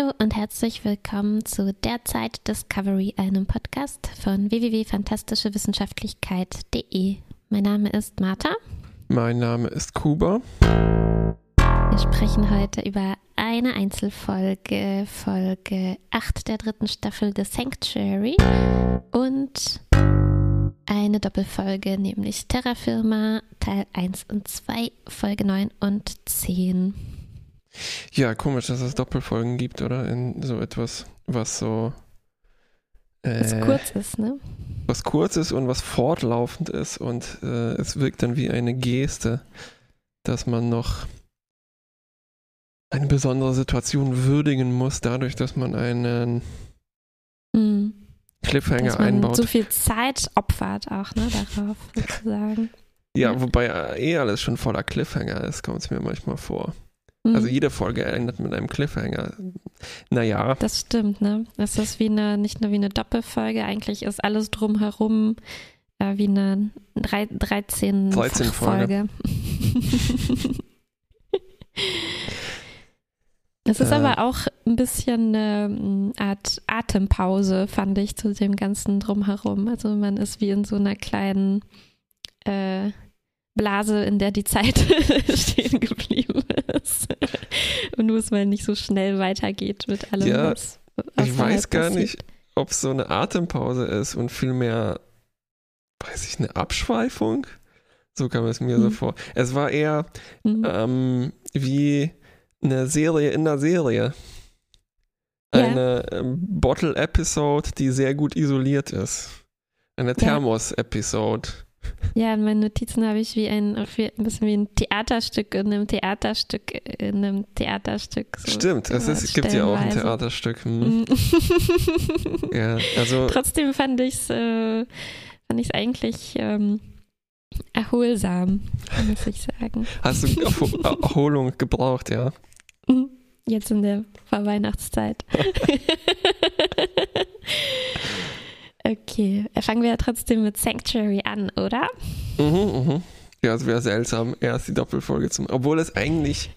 Hallo und herzlich willkommen zu Derzeit Discovery, einem Podcast von www.fantastischewissenschaftlichkeit.de. Mein Name ist Martha. Mein Name ist Kuba. Wir sprechen heute über eine Einzelfolge, Folge 8 der dritten Staffel The Sanctuary und eine Doppelfolge, nämlich Terra Firma Teil 1 und 2, Folge 9 und 10. Ja, komisch, dass es Doppelfolgen gibt, oder? In so etwas, was so. Äh, was kurz ist, ne? Was kurz ist und was fortlaufend ist und äh, es wirkt dann wie eine Geste, dass man noch eine besondere Situation würdigen muss, dadurch, dass man einen mhm. Cliffhanger dass man einbaut. So viel Zeit opfert auch, ne, darauf sozusagen. Ja, ja, wobei eh alles schon voller Cliffhanger ist, kommt es mir manchmal vor. Mhm. Also jede Folge endet mit einem Cliffhanger. Naja. Das stimmt, ne? Das ist wie eine, nicht nur wie eine Doppelfolge, eigentlich ist alles drumherum äh, wie eine 13, 13 Folge. Es ist äh, aber auch ein bisschen eine Art Atempause, fand ich, zu dem ganzen Drumherum. Also man ist wie in so einer kleinen äh, Blase, in der die Zeit stehen geblieben ist. Und nur es mal nicht so schnell weitergeht mit allem, ja, was Ich weiß gar passiert. nicht, ob es so eine Atempause ist und vielmehr, weiß ich, eine Abschweifung. So kam es mir mhm. so vor. Es war eher mhm. ähm, wie eine Serie in der Serie. Eine ja. ähm, Bottle-Episode, die sehr gut isoliert ist. Eine Thermos-Episode. Ja, in meinen Notizen habe ich wie ein, wie, ein bisschen wie ein Theaterstück in einem Theaterstück in einem Theaterstück. So Stimmt, es ist, gibt ja auch ein Theaterstück. Hm. ja, also. Trotzdem fand ich es äh, fand ich's eigentlich ähm, erholsam, muss ich sagen. Hast du Erholung gebraucht, ja? Mhm. Jetzt in der Vorweihnachtszeit. Okay, fangen wir ja trotzdem mit Sanctuary an, oder? Mhm, mhm. Ja, es wäre seltsam, erst die Doppelfolge zu machen. Obwohl es eigentlich,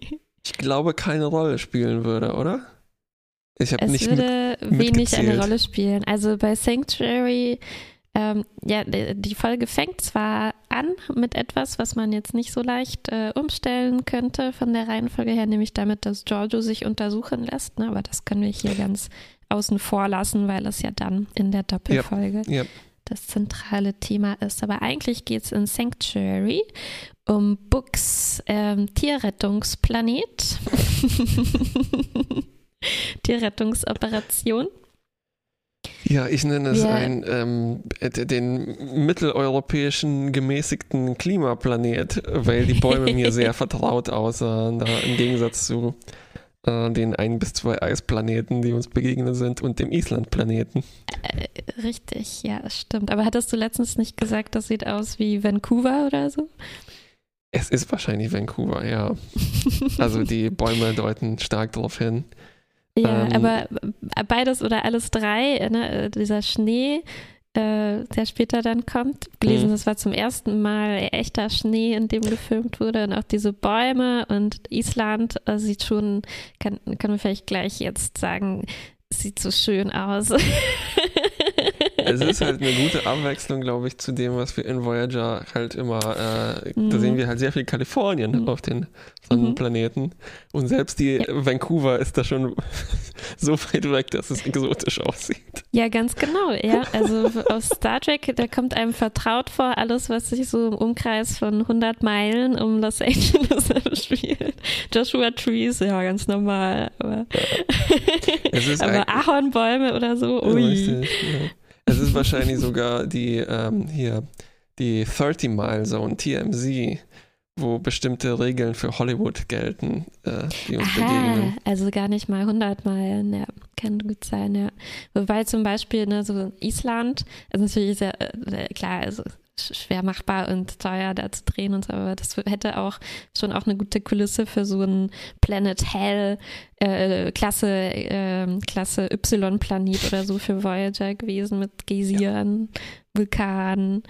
ich glaube, keine Rolle spielen würde, oder? Ich habe nicht würde mit, wenig eine Rolle spielen. Also bei Sanctuary, ähm, ja, die Folge fängt zwar an mit etwas, was man jetzt nicht so leicht äh, umstellen könnte von der Reihenfolge her, nämlich damit, dass Giorgio sich untersuchen lässt, ne? aber das können wir hier ganz außen vor lassen, weil es ja dann in der Doppelfolge yep. Yep. das zentrale Thema ist. Aber eigentlich geht es in Sanctuary um Books ähm, Tierrettungsplanet. Tierrettungsoperation. Ja, ich nenne es ja. ein, ähm, den mitteleuropäischen gemäßigten Klimaplanet, weil die Bäume mir sehr vertraut aussahen, da im Gegensatz zu äh, den ein bis zwei Eisplaneten, die uns begegnet sind, und dem Islandplaneten. Äh, richtig, ja, das stimmt. Aber hattest du letztens nicht gesagt, das sieht aus wie Vancouver oder so? Es ist wahrscheinlich Vancouver, ja. also die Bäume deuten stark darauf hin. Ja, ähm, aber beides oder alles drei, ne, dieser Schnee, äh, der später dann kommt. Gelesen, mhm. das war zum ersten Mal echter Schnee, in dem gefilmt wurde und auch diese Bäume und Island äh, sieht schon, kann, können wir vielleicht gleich jetzt sagen, sieht so schön aus. es ist halt eine gute Abwechslung, glaube ich, zu dem, was wir in Voyager halt immer, äh, mhm. da sehen wir halt sehr viel Kalifornien mhm. auf den Sonnenplaneten. Mhm. Und selbst die ja. Vancouver ist da schon so weit weg, dass es exotisch aussieht. Ja, ganz genau. Ja, also aus Star Trek, da kommt einem vertraut vor, alles, was sich so im Umkreis von 100 Meilen um Los Angeles spielt. Joshua Trees, ja, ganz normal. Aber, aber Ahornbäume oder so, ui. Ja, richtig, ja. Es ist wahrscheinlich sogar die ähm, hier die 30 Mile Zone, TMZ, wo bestimmte Regeln für Hollywood gelten, äh, die uns Aha, begegnen. Also gar nicht mal 100 Meilen, ja, kann gut sein, ja. Wobei zum Beispiel ne, so Island, also natürlich sehr, äh, klar, also schwer machbar und teuer da zu drehen und so, aber das hätte auch schon auch eine gute Kulisse für so ein Planet Hell äh, Klasse, äh, Klasse Y-Planet oder so für Voyager gewesen mit Geysiren, ja. Vulkanen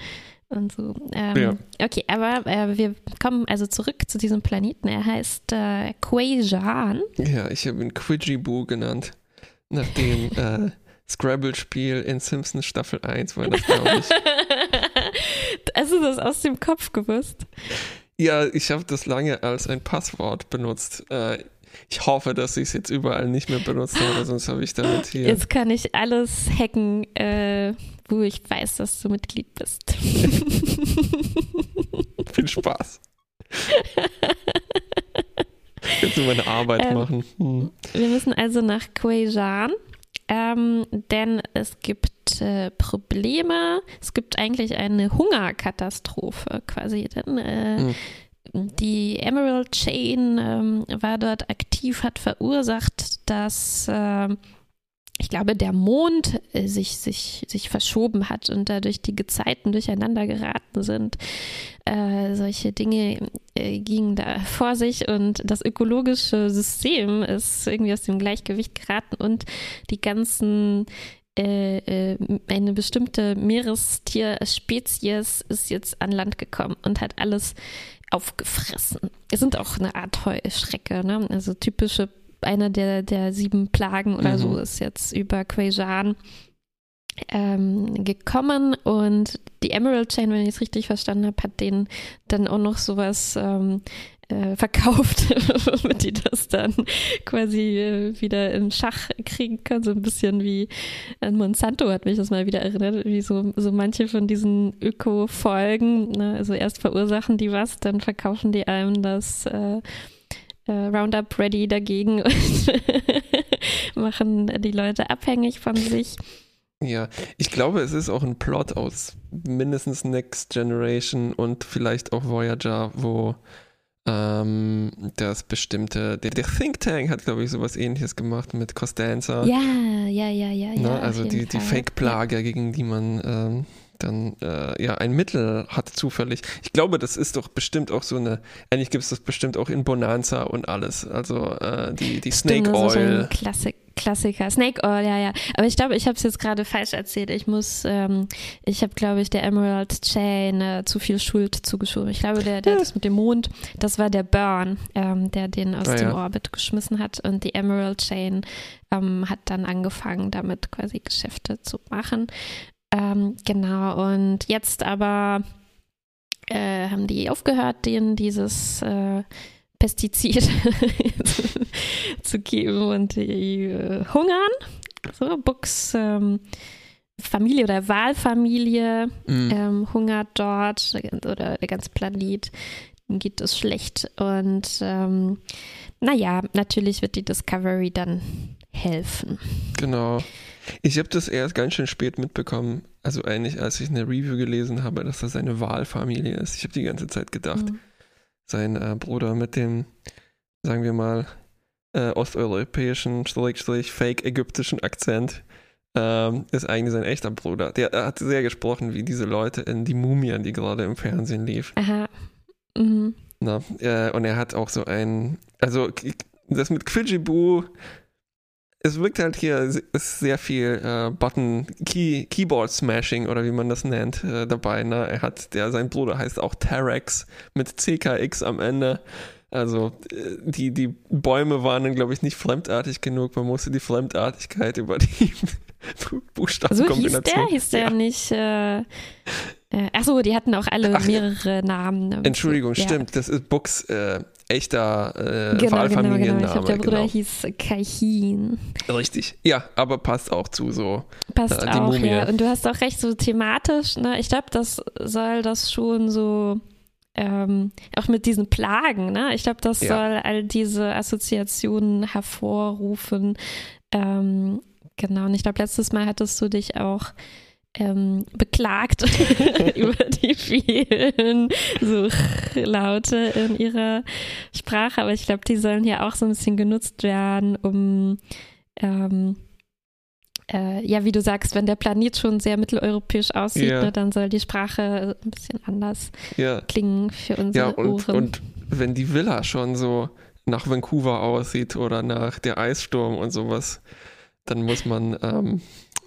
und so. Ähm, ja. Okay, aber äh, wir kommen also zurück zu diesem Planeten. Er heißt äh, Quajan. Ja, ich habe ihn Quidjiboo genannt, nachdem äh, Scrabble-Spiel in Simpsons Staffel 1 war das, glaube ich. Hast du das aus dem Kopf gewusst? Ja, ich habe das lange als ein Passwort benutzt. Äh, ich hoffe, dass ich es jetzt überall nicht mehr benutzt habe, sonst habe ich damit hier. Jetzt kann ich alles hacken, äh, wo ich weiß, dass du Mitglied bist. Viel Spaß. Jetzt nur meine Arbeit ähm, machen. Hm. Wir müssen also nach Quejan, ähm, denn es gibt äh, Probleme. Es gibt eigentlich eine Hungerkatastrophe quasi. Denn äh, hm die Emerald Chain ähm, war dort aktiv, hat verursacht, dass äh, ich glaube, der Mond äh, sich, sich, sich verschoben hat und dadurch die Gezeiten durcheinander geraten sind. Äh, solche Dinge äh, gingen da vor sich und das ökologische System ist irgendwie aus dem Gleichgewicht geraten und die ganzen äh, äh, eine bestimmte Meerestierspezies ist jetzt an Land gekommen und hat alles aufgefressen. Es sind auch eine Art Heuschrecke, ne? also typische, einer der, der sieben Plagen oder mhm. so ist jetzt über Quajan ähm, gekommen und die Emerald Chain, wenn ich es richtig verstanden habe, hat denen dann auch noch sowas ähm, äh, verkauft, damit die das dann quasi äh, wieder in Schach kriegen können. So ein bisschen wie äh, Monsanto hat mich das mal wieder erinnert, wie so, so manche von diesen Öko-Folgen. Ne? Also erst verursachen die was, dann verkaufen die einem das äh, Roundup Ready dagegen und machen die Leute abhängig von sich. Ja, ich glaube, es ist auch ein Plot aus mindestens Next Generation und vielleicht auch Voyager, wo ähm, das bestimmte, der, der, Think Tank hat, glaube ich, sowas ähnliches gemacht mit Costanza. Ja, ja, ja, ja. Ne? ja also die, die Fake-Plage, ja. gegen die man ähm, dann äh, ja ein Mittel hat zufällig. Ich glaube, das ist doch bestimmt auch so eine, eigentlich gibt es das bestimmt auch in Bonanza und alles. Also äh, die, die Snake Stimmt, Oil. So Klassik, Klassiker. Snake Oil, ja, ja. Aber ich glaube, ich habe es jetzt gerade falsch erzählt. Ich muss, ähm, ich habe, glaube ich, der Emerald Chain äh, zu viel Schuld zugeschoben. Ich glaube, der, der ja. das mit dem Mond, das war der Burn, ähm, der den aus ah, dem ja. Orbit geschmissen hat. Und die Emerald Chain ähm, hat dann angefangen, damit quasi Geschäfte zu machen. Ähm, genau, und jetzt aber äh, haben die aufgehört, denen dieses äh, Pestizid zu geben und die äh, hungern. So, Books ähm, Familie oder Wahlfamilie mhm. ähm, hungert dort oder der ganze Planet geht es schlecht. Und ähm, naja, natürlich wird die Discovery dann helfen. Genau. Ich habe das erst ganz schön spät mitbekommen, also eigentlich als ich eine Review gelesen habe, dass das eine Wahlfamilie ist. Ich habe die ganze Zeit gedacht, mhm. sein äh, Bruder mit dem, sagen wir mal, äh, osteuropäischen, fake ägyptischen Akzent ähm, ist eigentlich sein echter Bruder. Der hat sehr gesprochen wie diese Leute in Die Mumien, die gerade im Fernsehen lief. Aha. Mhm. Na, äh, und er hat auch so ein, also das mit Quidjibu es wirkt halt hier ist sehr viel äh, Button Key, Keyboard Smashing oder wie man das nennt äh, dabei. Ne? Er hat der sein Bruder heißt auch Terex mit CKX am Ende. Also äh, die die Bäume waren dann glaube ich nicht fremdartig genug. Man musste die Fremdartigkeit über die Buchstabenkombination. So hieß der, hieß der ja. nicht. Äh, äh, achso, die hatten auch alle Ach, mehrere Namen. Entschuldigung, ja. stimmt. Das ist Books äh, echter äh, genau, Wahlfamilienname. Genau, genau. Ich glaube, der Bruder genau. hieß Kaihin. Richtig, ja, aber passt auch zu so. Passt äh, auch, Mumie. ja. Und du hast auch recht, so thematisch, ne? Ich glaube, das soll das schon so ähm, auch mit diesen Plagen, ne? Ich glaube, das ja. soll all diese Assoziationen hervorrufen. Ähm, genau, und ich glaube, letztes Mal hattest du dich auch ähm, beklagt über die vielen Suchlaute in ihrer Sprache. Aber ich glaube, die sollen hier auch so ein bisschen genutzt werden, um ähm, äh, ja, wie du sagst, wenn der Planet schon sehr mitteleuropäisch aussieht, ja. ne, dann soll die Sprache ein bisschen anders ja. klingen für unsere ja, und, Ohren. Und wenn die Villa schon so nach Vancouver aussieht oder nach der Eissturm und sowas, dann muss man ähm,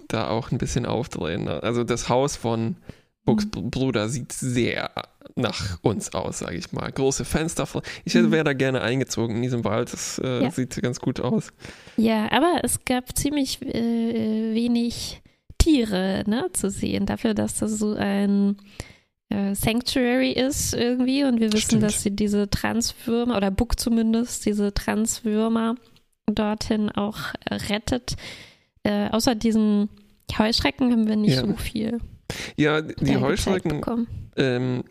da auch ein bisschen aufdrehen. Ne? Also das Haus von Books mhm. Bruder sieht sehr nach uns aus, sage ich mal. Große Fenster. Ich mhm. wäre da gerne eingezogen in diesem Wald. Das äh, ja. sieht ganz gut aus. Ja, aber es gab ziemlich äh, wenig Tiere ne, zu sehen. Dafür, dass das so ein äh, Sanctuary ist irgendwie. Und wir wissen, Stimmt. dass sie diese Transwürmer, oder Book zumindest, diese Transwürmer dorthin auch rettet. Äh, außer diesen Heuschrecken haben wir nicht ja. so viel. Ja, die Heuschrecken, ähm,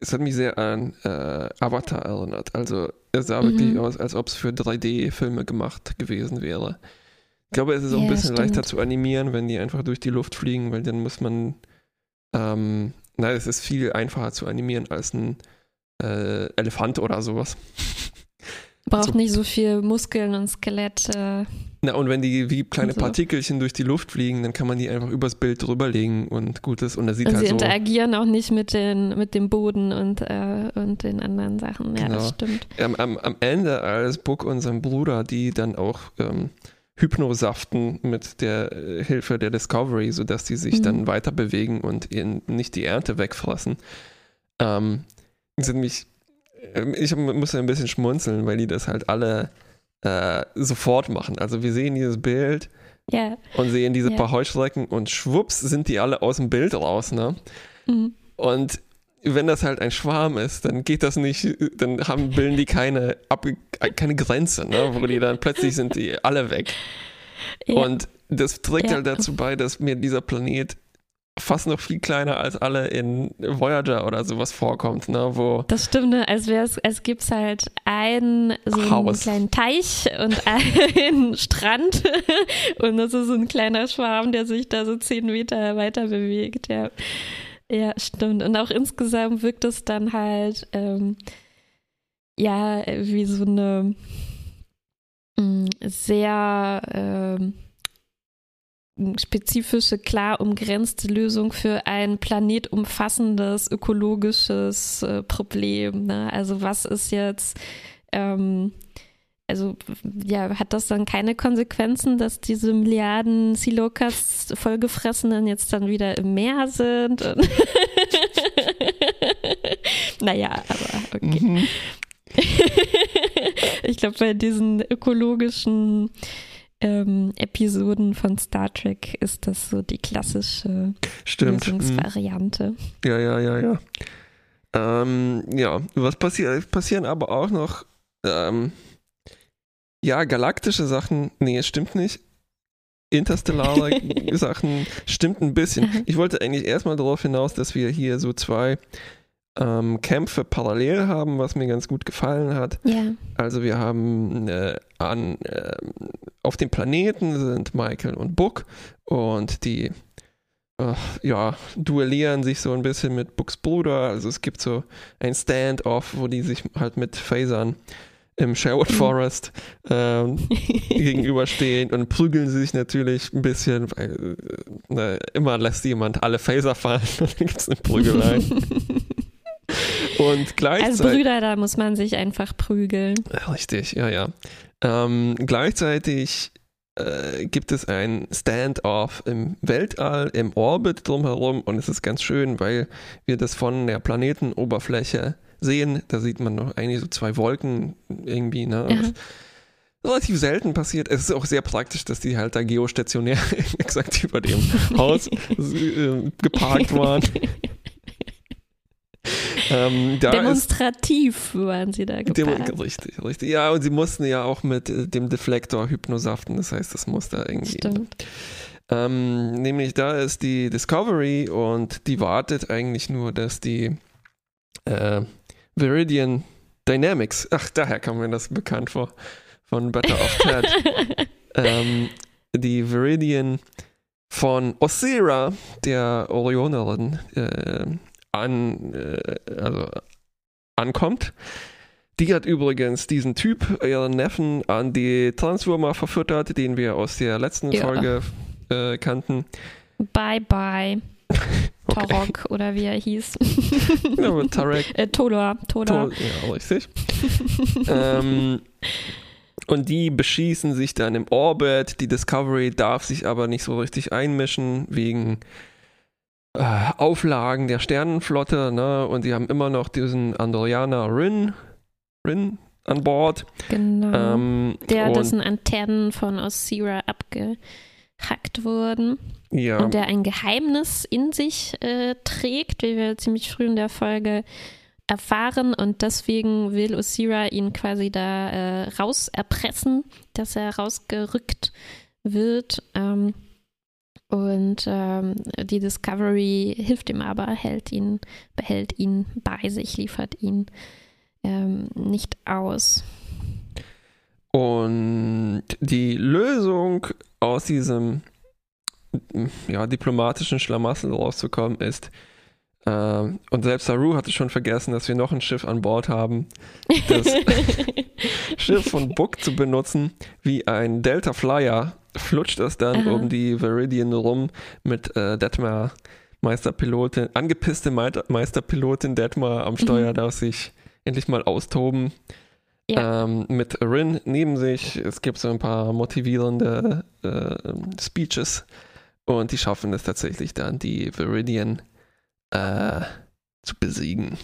es hat mich sehr an äh, Avatar erinnert. Also es sah mhm. wirklich aus, als ob es für 3D-Filme gemacht gewesen wäre. Ich glaube, es ist auch yeah, ein bisschen stimmt. leichter zu animieren, wenn die einfach durch die Luft fliegen, weil dann muss man, ähm, nein, es ist viel einfacher zu animieren als ein äh, Elefant oder sowas. Braucht so. nicht so viel Muskeln und Skelett. Äh, Na, und wenn die wie kleine so. Partikelchen durch die Luft fliegen, dann kann man die einfach übers Bild drüberlegen und gut ist. Und sieht und halt sie so. interagieren auch nicht mit, den, mit dem Boden und, äh, und den anderen Sachen. Ja, genau. das stimmt. Am, am, am, Ende, als Buck und sein Bruder, die dann auch ähm, Hypnosaften mit der äh, Hilfe der Discovery, sodass die sich mhm. dann weiter bewegen und ihnen nicht die Ernte wegfressen, ähm, sind mich ähm, ich muss ein bisschen schmunzeln, weil die das halt alle äh, sofort machen. Also wir sehen dieses Bild yeah. und sehen diese yeah. paar Heuschrecken und schwupps sind die alle aus dem Bild raus, ne? Mhm. Und wenn das halt ein Schwarm ist, dann geht das nicht, dann haben, bilden die keine, ab, keine Grenze, ne? Wo die dann plötzlich sind die alle weg. Ja. Und das trägt ja. halt dazu bei, dass mir dieser Planet fast noch viel kleiner als alle in Voyager oder sowas vorkommt, ne? Wo das stimmt, ne? als wäre es, es gibt halt einen so einen kleinen Teich und einen Strand und das ist so ein kleiner Schwarm, der sich da so zehn Meter weiter bewegt, ja. Ja, stimmt. Und auch insgesamt wirkt es dann halt ähm, ja wie so eine mh, mm, sehr ähm, spezifische, klar umgrenzte Lösung für ein planetumfassendes ökologisches äh, Problem. Ne? Also was ist jetzt, ähm, also ja, hat das dann keine Konsequenzen, dass diese Milliarden Silokas vollgefressenen jetzt dann wieder im Meer sind? naja, aber okay. Mhm. ich glaube, bei diesen ökologischen ähm, Episoden von Star Trek ist das so die klassische Stimmt. Lösungsvariante. Ja, ja, ja, ja. Ähm, ja, was passiert? Passieren aber auch noch, ähm, ja, galaktische Sachen. Nee, es stimmt nicht. Interstellare Sachen stimmt ein bisschen. Ich wollte eigentlich erstmal darauf hinaus, dass wir hier so zwei ähm, Kämpfe parallel haben, was mir ganz gut gefallen hat. Ja. Also wir haben äh, an, äh, auf dem Planeten sind Michael und Book und die äh, ja, duellieren sich so ein bisschen mit Books Bruder. Also es gibt so ein Stand-off, wo die sich halt mit Phasern im Sherwood mhm. Forest ähm, gegenüberstehen und prügeln sie sich natürlich ein bisschen, weil äh, immer lässt jemand alle Phaser fallen und dann gibt es eine Prügelei. Und gleichzeitig. Als Brüder, da muss man sich einfach prügeln. Richtig, ja, ja. Ähm, gleichzeitig äh, gibt es ein Stand-off im Weltall, im Orbit drumherum und es ist ganz schön, weil wir das von der Planetenoberfläche sehen. Da sieht man noch eigentlich so zwei Wolken irgendwie, ne? Ja. Relativ selten passiert. Es ist auch sehr praktisch, dass die halt da geostationär exakt über dem Haus äh, geparkt waren. Ähm, Demonstrativ waren sie da geparkt. richtig, richtig. Ja, und sie mussten ja auch mit äh, dem Deflektor hypnosaften, das heißt, das muss da irgendwie. Stimmt. Ähm, nämlich da ist die Discovery und die wartet eigentlich nur, dass die äh, Viridian Dynamics, ach, daher kam mir das bekannt vor, von Better of Ted. ähm, die Viridian von Osira, der Orionerin, äh, an, äh, also ankommt. Die hat übrigens diesen Typ, ihren Neffen, an die Transformer verfüttert, den wir aus der letzten ja. Folge äh, kannten. Bye bye. Okay. Torok oder wie er hieß. ja, Tarek. äh, Todor. Todor. ja, richtig. ähm, und die beschießen sich dann im Orbit. Die Discovery darf sich aber nicht so richtig einmischen, wegen äh, Auflagen der Sternenflotte, ne? Und die haben immer noch diesen Andoriana Rin, Rin an Bord. Genau. Ähm, der, dessen Antennen von Osira abgehackt wurden. Ja. Und der ein Geheimnis in sich äh, trägt, wie wir ziemlich früh in der Folge erfahren und deswegen will Osira ihn quasi da äh, raus erpressen, dass er rausgerückt wird. Ähm, und ähm, die Discovery hilft ihm aber, hält ihn, behält ihn bei sich, liefert ihn ähm, nicht aus. Und die Lösung aus diesem ja, diplomatischen Schlamassel rauszukommen ist, äh, und selbst Saru hatte schon vergessen, dass wir noch ein Schiff an Bord haben, das Schiff von Book zu benutzen, wie ein Delta Flyer flutscht es dann Aha. um die Viridian rum mit äh, Detmar Meisterpilotin, angepisste Meisterpilotin Detmar am Steuer, mhm. darf sich endlich mal austoben. Ja. Ähm, mit Rin neben sich. Es gibt so ein paar motivierende äh, Speeches und die schaffen es tatsächlich dann, die Viridian äh, zu besiegen.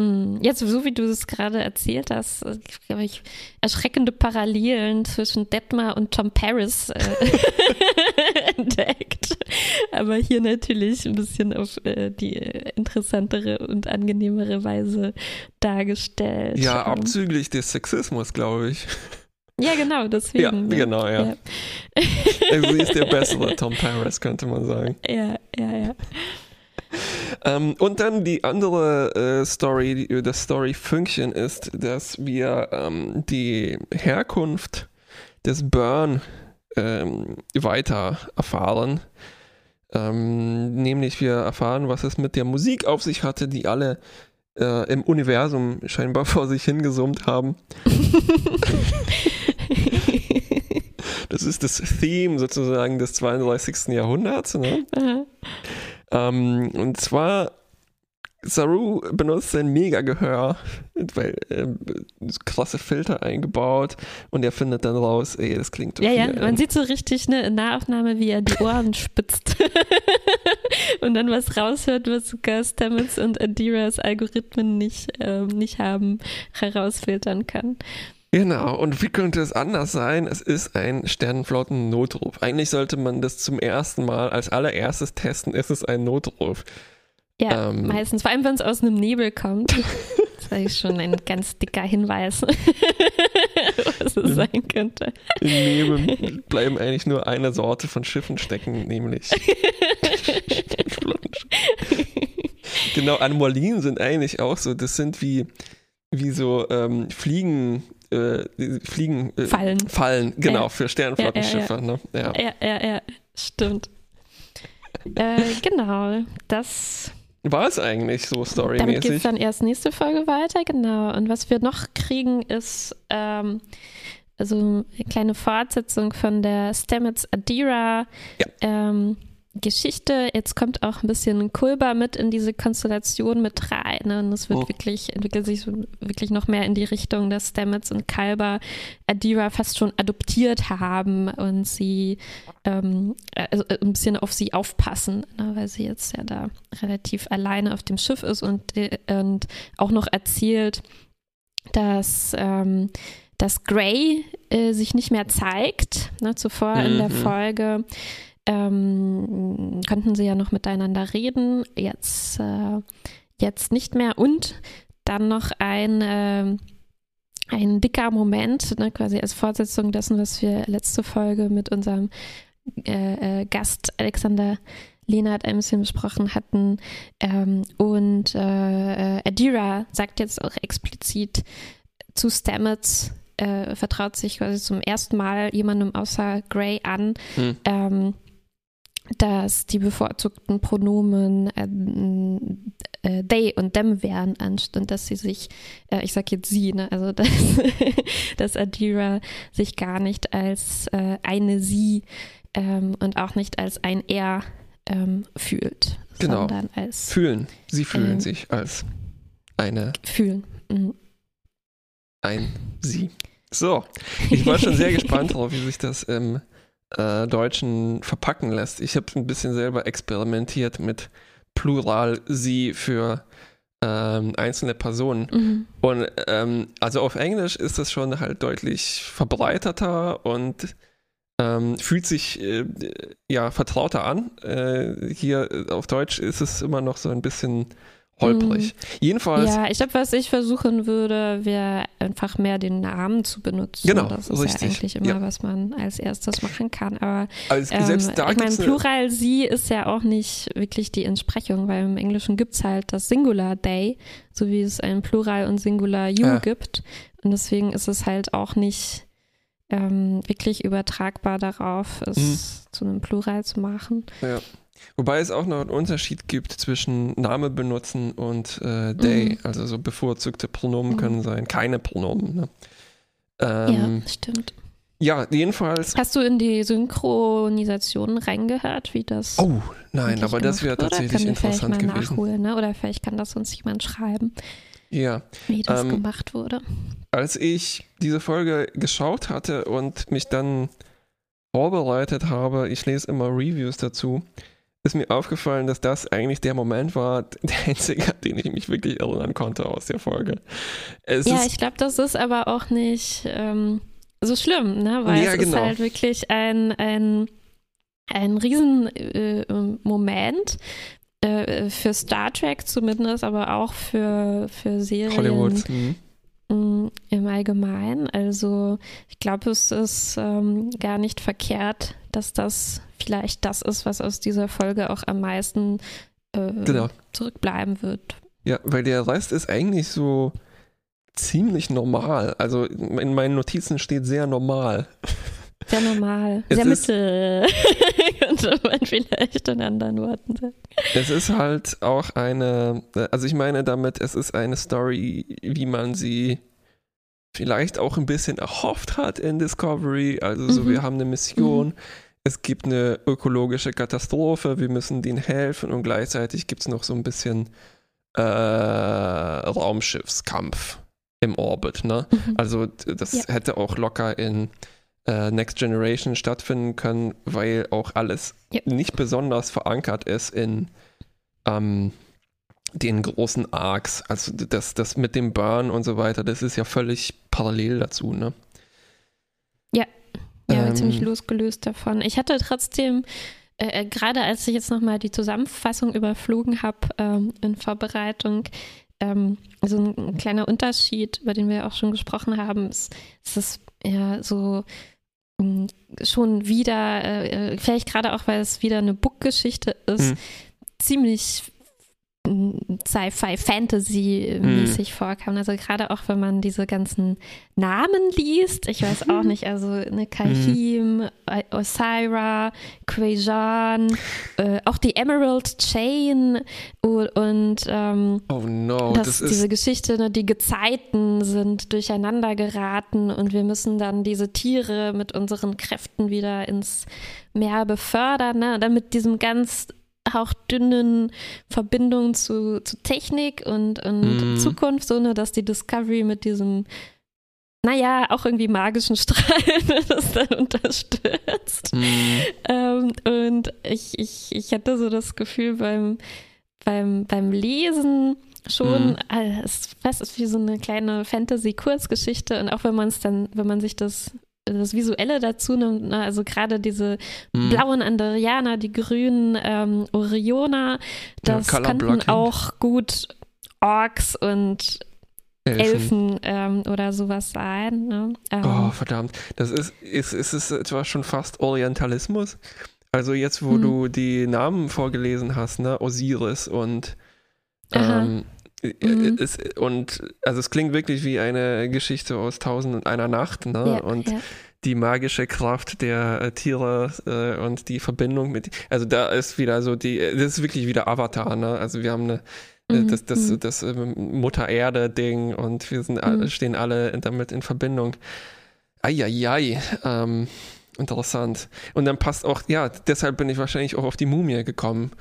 Hm, jetzt, so wie du es gerade erzählt hast, habe ich erschreckende Parallelen zwischen Detmar und Tom Paris äh, entdeckt. Aber hier natürlich ein bisschen auf äh, die interessantere und angenehmere Weise dargestellt. Ja, ähm. abzüglich des Sexismus, glaube ich. Ja, genau, deswegen. Ja, ne? genau, ja. ja. Also sie ist der bessere Tom Paris, könnte man sagen. Ja, ja, ja. Ähm, und dann die andere äh, Story, das Story-Fünkchen ist, dass wir ähm, die Herkunft des Burn ähm, weiter erfahren. Ähm, nämlich wir erfahren, was es mit der Musik auf sich hatte, die alle äh, im Universum scheinbar vor sich hingesummt haben. das ist das Theme sozusagen des 32. Jahrhunderts. Ne? Ähm, und zwar, Saru benutzt sein Mega-Gehör, weil äh, krasse Filter eingebaut und er findet dann raus, ey, das klingt Ja, ja, man sieht so richtig eine Nahaufnahme, wie er die Ohren spitzt und dann was raushört, was sogar Stamets und Adiras Algorithmen nicht, äh, nicht haben, herausfiltern kann. Genau, und wie könnte es anders sein? Es ist ein Sternenflotten-Notruf. Eigentlich sollte man das zum ersten Mal als allererstes testen, ist es ein Notruf. Ja, ähm, meistens, vor allem wenn es aus einem Nebel kommt. Das ist schon ein ganz dicker Hinweis, was es sein könnte. Im Nebel bleiben eigentlich nur eine Sorte von Schiffen stecken, nämlich Genau, Anomalien sind eigentlich auch so, das sind wie, wie so ähm, Fliegen, äh, Fliegen. Äh, Fallen. Fallen, genau, ja. für Sternflottenschiffe. Ja, ne? ja. ja, ja, stimmt. äh, genau, das. War es eigentlich so storymäßig? Damit geht es dann erst nächste Folge weiter, genau. Und was wir noch kriegen, ist ähm, also eine kleine Fortsetzung von der Stamets Adira. Ja. Ähm, Geschichte. Jetzt kommt auch ein bisschen Kulba mit in diese Konstellation mit rein. Ne? Und es wird oh. wirklich, entwickelt sich wirklich noch mehr in die Richtung, dass Stamets und Kalber Adira fast schon adoptiert haben und sie ähm, also äh, ein bisschen auf sie aufpassen, ne? weil sie jetzt ja da relativ alleine auf dem Schiff ist und, äh, und auch noch erzählt, dass ähm, dass Gray äh, sich nicht mehr zeigt. Ne? Zuvor mhm. in der mhm. Folge ähm, konnten sie ja noch miteinander reden, jetzt, äh, jetzt nicht mehr. Und dann noch ein, äh, ein dicker Moment, ne, quasi als Fortsetzung dessen, was wir letzte Folge mit unserem äh, äh Gast Alexander Lehnert ein bisschen besprochen hatten. Ähm, und äh, äh, Adira sagt jetzt auch explizit zu Stamets, äh, vertraut sich quasi zum ersten Mal jemandem außer Gray an. Hm. Ähm, dass die bevorzugten Pronomen ähm, äh, they und them wären, anstatt dass sie sich, äh, ich sag jetzt sie, ne, also dass, dass Adira sich gar nicht als äh, eine sie ähm, und auch nicht als ein er ähm, fühlt, genau. sondern als fühlen. Sie fühlen ähm, sich als eine fühlen. Mhm. Ein sie. So, ich war schon sehr gespannt darauf, wie sich das ähm, äh, Deutschen verpacken lässt. Ich habe ein bisschen selber experimentiert mit Plural sie für ähm, einzelne Personen. Mhm. Und ähm, also auf Englisch ist das schon halt deutlich verbreiterter und ähm, fühlt sich äh, ja vertrauter an. Äh, hier auf Deutsch ist es immer noch so ein bisschen holprig. Mhm. Jedenfalls. Ja, ich glaube, was ich versuchen würde, wäre einfach mehr den Namen zu benutzen. Genau, das ist richtig. ja eigentlich immer, ja. was man als erstes machen kann. Aber also ähm, selbst da ich meine, Plural sie ist ja auch nicht wirklich die Entsprechung, weil im Englischen gibt es halt das Singular Day, so wie es ein Plural und Singular You ja. gibt. Und deswegen ist es halt auch nicht ähm, wirklich übertragbar darauf, es mhm. zu einem Plural zu machen. Ja. Wobei es auch noch einen Unterschied gibt zwischen Name benutzen und äh, Day. Mhm. Also so bevorzugte Pronomen mhm. können sein, keine Pronomen. Ne? Ähm, ja, stimmt. Ja, jedenfalls. Hast du in die Synchronisation reingehört, wie das? Oh, nein, aber das wäre tatsächlich interessant vielleicht mal gewesen. Nachholen, ne? Oder vielleicht kann das uns jemand schreiben. Ja. Wie das ähm, gemacht wurde. Als ich diese Folge geschaut hatte und mich dann vorbereitet habe, ich lese immer Reviews dazu, ist mir aufgefallen, dass das eigentlich der Moment war, der einzige, an den ich mich wirklich erinnern konnte aus der Folge. Es ja, ich glaube, das ist aber auch nicht ähm, so schlimm, ne? weil ja, es genau. ist halt wirklich ein, ein, ein Riesenmoment äh, äh, für Star Trek zumindest, aber auch für, für Serien. Hollywood. Mhm im Allgemeinen. Also ich glaube, es ist ähm, gar nicht verkehrt, dass das vielleicht das ist, was aus dieser Folge auch am meisten äh, genau. zurückbleiben wird. Ja, weil der Rest ist eigentlich so ziemlich normal. Also in meinen Notizen steht sehr normal. Sehr normal, es sehr mittel, könnte man vielleicht in anderen Worten sagen. Es ist halt auch eine, also ich meine damit, es ist eine Story, wie man sie vielleicht auch ein bisschen erhofft hat in Discovery. Also so, mhm. wir haben eine Mission, mhm. es gibt eine ökologische Katastrophe, wir müssen denen helfen und gleichzeitig gibt es noch so ein bisschen äh, Raumschiffskampf im Orbit. Ne? Mhm. Also das ja. hätte auch locker in Next Generation stattfinden können, weil auch alles ja. nicht besonders verankert ist in ähm, den großen Arcs. Also das, das mit dem Burn und so weiter, das ist ja völlig parallel dazu, ne? Ja, ja, ähm, ziemlich losgelöst davon. Ich hatte trotzdem, äh, äh gerade als ich jetzt nochmal die Zusammenfassung überflogen habe ähm, in Vorbereitung, ähm, also ein, ein, kleiner Unterschied, über den wir auch schon gesprochen haben, ist, ist es ja so schon wieder, äh, vielleicht gerade auch, weil es wieder eine Book-Geschichte ist, mhm. ziemlich Sci-Fi-Fantasy-mäßig mm. vorkam. Also gerade auch, wenn man diese ganzen Namen liest, ich weiß auch nicht, also eine Kahim, mm. Osira, Quajan, äh, auch die Emerald Chain und, und ähm, oh no, das diese Geschichte, ne, die Gezeiten sind durcheinander geraten und wir müssen dann diese Tiere mit unseren Kräften wieder ins Meer befördern, ne? Und dann mit diesem ganz hauchdünnen Verbindung zu, zu Technik und, und mm. Zukunft, so nur dass die Discovery mit diesem, naja, auch irgendwie magischen Strahlen das dann unterstützt. Mm. Ähm, und ich, ich, ich hatte so das Gefühl beim, beim, beim Lesen, schon, mm. also es ist wie so eine kleine Fantasy-Kurzgeschichte und auch wenn man es dann, wenn man sich das das Visuelle dazu nimmt, ne? also gerade diese mhm. blauen Andarianer, die grünen ähm, Orioner, das ja, könnten auch gut Orks und Elfen, Elfen ähm, oder sowas sein. Ne? Ähm, oh, verdammt. Das ist, ist, ist es etwa schon fast Orientalismus? Also jetzt, wo mhm. du die Namen vorgelesen hast, ne? Osiris und ähm, mhm. es, und also es klingt wirklich wie eine Geschichte aus Tausend und einer Nacht, ne? Ja, und ja. die magische Kraft der äh, Tiere äh, und die Verbindung mit, also da ist wieder so die, das ist wirklich wieder Avatar, ne? Also wir haben eine äh, mhm. das, das, mhm. das, das ähm, Mutter Erde-Ding und wir sind alle, mhm. stehen alle damit in Verbindung. Eieiei, ähm, interessant. Und dann passt auch, ja, deshalb bin ich wahrscheinlich auch auf die Mumie gekommen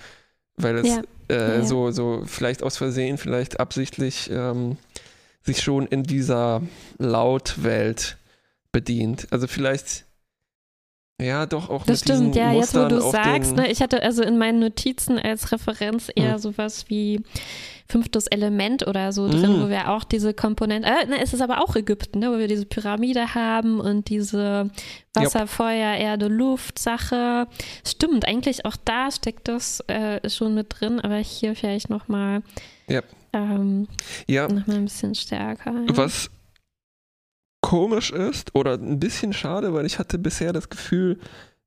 weil es ja. Äh, ja, so, so vielleicht aus Versehen, vielleicht absichtlich ähm, sich schon in dieser Lautwelt bedient. Also vielleicht, Ja, doch, auch Das stimmt, ja, jetzt wo du sagst, ne, ich hatte also in meinen Notizen als Referenz eher hm. sowas wie fünftes Element oder so drin, mm. wo wir auch diese Komponente, äh, es ist aber auch Ägypten, ne, wo wir diese Pyramide haben und diese Wasser, yep. Feuer, Erde, Luft Sache. Stimmt, eigentlich auch da steckt das äh, schon mit drin, aber hier vielleicht nochmal yep. ähm, ja. noch ein bisschen stärker. Ja. Was komisch ist oder ein bisschen schade, weil ich hatte bisher das Gefühl,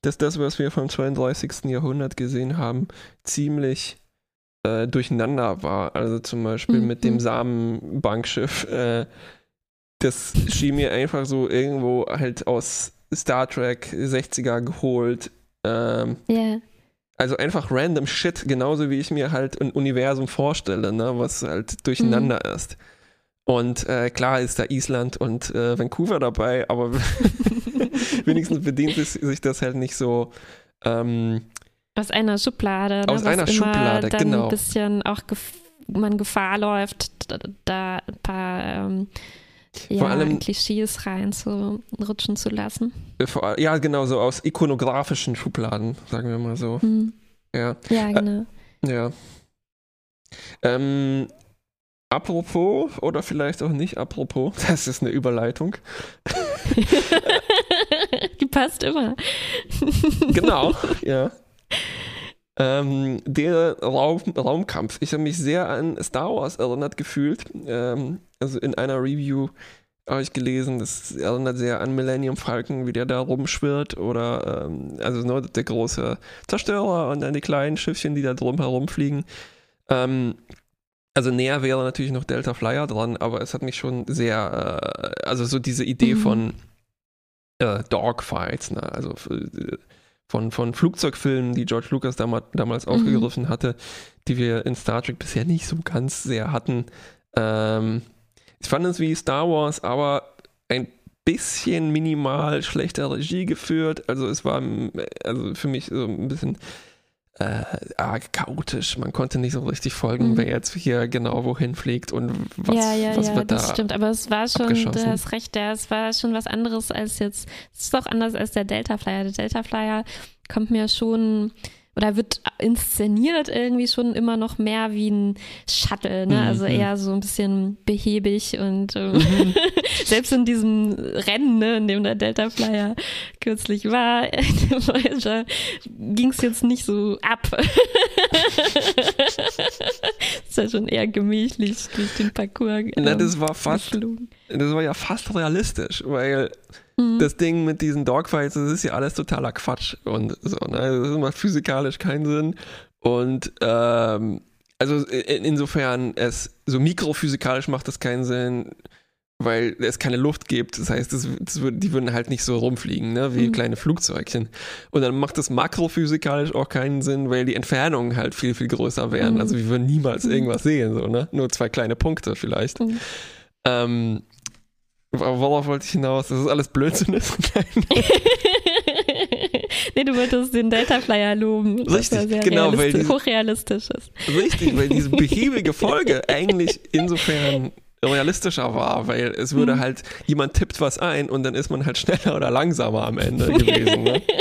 dass das, was wir vom 32. Jahrhundert gesehen haben, ziemlich äh, durcheinander war. Also zum Beispiel mhm. mit dem Samenbankschiff. Äh, das schien mir einfach so irgendwo halt aus Star Trek 60er geholt. Ähm, yeah. Also einfach random Shit, genauso wie ich mir halt ein Universum vorstelle, ne, was halt durcheinander mhm. ist. Und äh, klar ist da Island und äh, Vancouver dabei, aber wenigstens bedient sich das halt nicht so ähm, aus einer Schublade. Ne, Aus einer Schublade, dann genau. ein bisschen auch gef man Gefahr läuft, da, ein paar ähm, ja, vor allem, Klischees reinzurutschen zu lassen. Vor, ja, genau, so aus ikonografischen Schubladen, sagen wir mal so. Hm. Ja. ja, genau. Äh, ja. Ähm, apropos, oder vielleicht auch nicht apropos, das ist eine Überleitung. Die passt immer. genau, ja. Ähm, der Raum, Raumkampf. Ich habe mich sehr an Star Wars erinnert gefühlt. Ähm, also in einer Review habe ich gelesen, das erinnert sehr an Millennium Falcon, wie der da rumschwirrt. Oder ähm, also nur der große Zerstörer und dann die kleinen Schiffchen, die da drum herum fliegen. Ähm, also näher wäre natürlich noch Delta Flyer dran, aber es hat mich schon sehr, äh, also so diese Idee mhm. von äh, Dogfights, ne? also äh, von, von Flugzeugfilmen, die George Lucas damals, damals mhm. aufgegriffen hatte, die wir in Star Trek bisher nicht so ganz sehr hatten. Ähm, ich fand es wie Star Wars, aber ein bisschen minimal schlechter Regie geführt. Also es war also für mich so ein bisschen äh, arg chaotisch. Man konnte nicht so richtig folgen, mhm. wer jetzt hier genau wohin fliegt und was, ja, ja, was ja, wird das stimmt. Aber es war schon, du hast recht, ja, es war schon was anderes als jetzt, es ist doch anders als der Delta Flyer. Der Delta Flyer kommt mir schon oder wird inszeniert irgendwie schon immer noch mehr wie ein Shuttle, ne? Also mhm. eher so ein bisschen behäbig und äh, mhm. selbst in diesem Rennen, ne, in dem der Delta Flyer kürzlich war, Voyager, ging es jetzt nicht so ab. ist ja schon eher gemächlich durch den Parcours. Ähm, Na, das war fast, geflogen. das war ja fast realistisch, weil Mhm. Das Ding mit diesen Dogfights, das ist ja alles totaler Quatsch und so, ne? Das macht physikalisch keinen Sinn. Und ähm, also insofern, es so mikrophysikalisch macht das keinen Sinn, weil es keine Luft gibt. Das heißt, das, das die würden halt nicht so rumfliegen, ne? wie mhm. kleine Flugzeugchen. Und dann macht das makrophysikalisch auch keinen Sinn, weil die Entfernungen halt viel, viel größer wären. Mhm. Also wir würden niemals mhm. irgendwas sehen, so, ne? Nur zwei kleine Punkte vielleicht. Mhm. Ähm, Worauf wollte ich hinaus? Das ist alles Blödsinn ist. nee, du wolltest den Delta Flyer loben. Richtig, genau, weil diese, hochrealistisch ist. Richtig, weil diese behäbige Folge eigentlich insofern realistischer war, weil es würde mhm. halt, jemand tippt was ein und dann ist man halt schneller oder langsamer am Ende gewesen. Ne?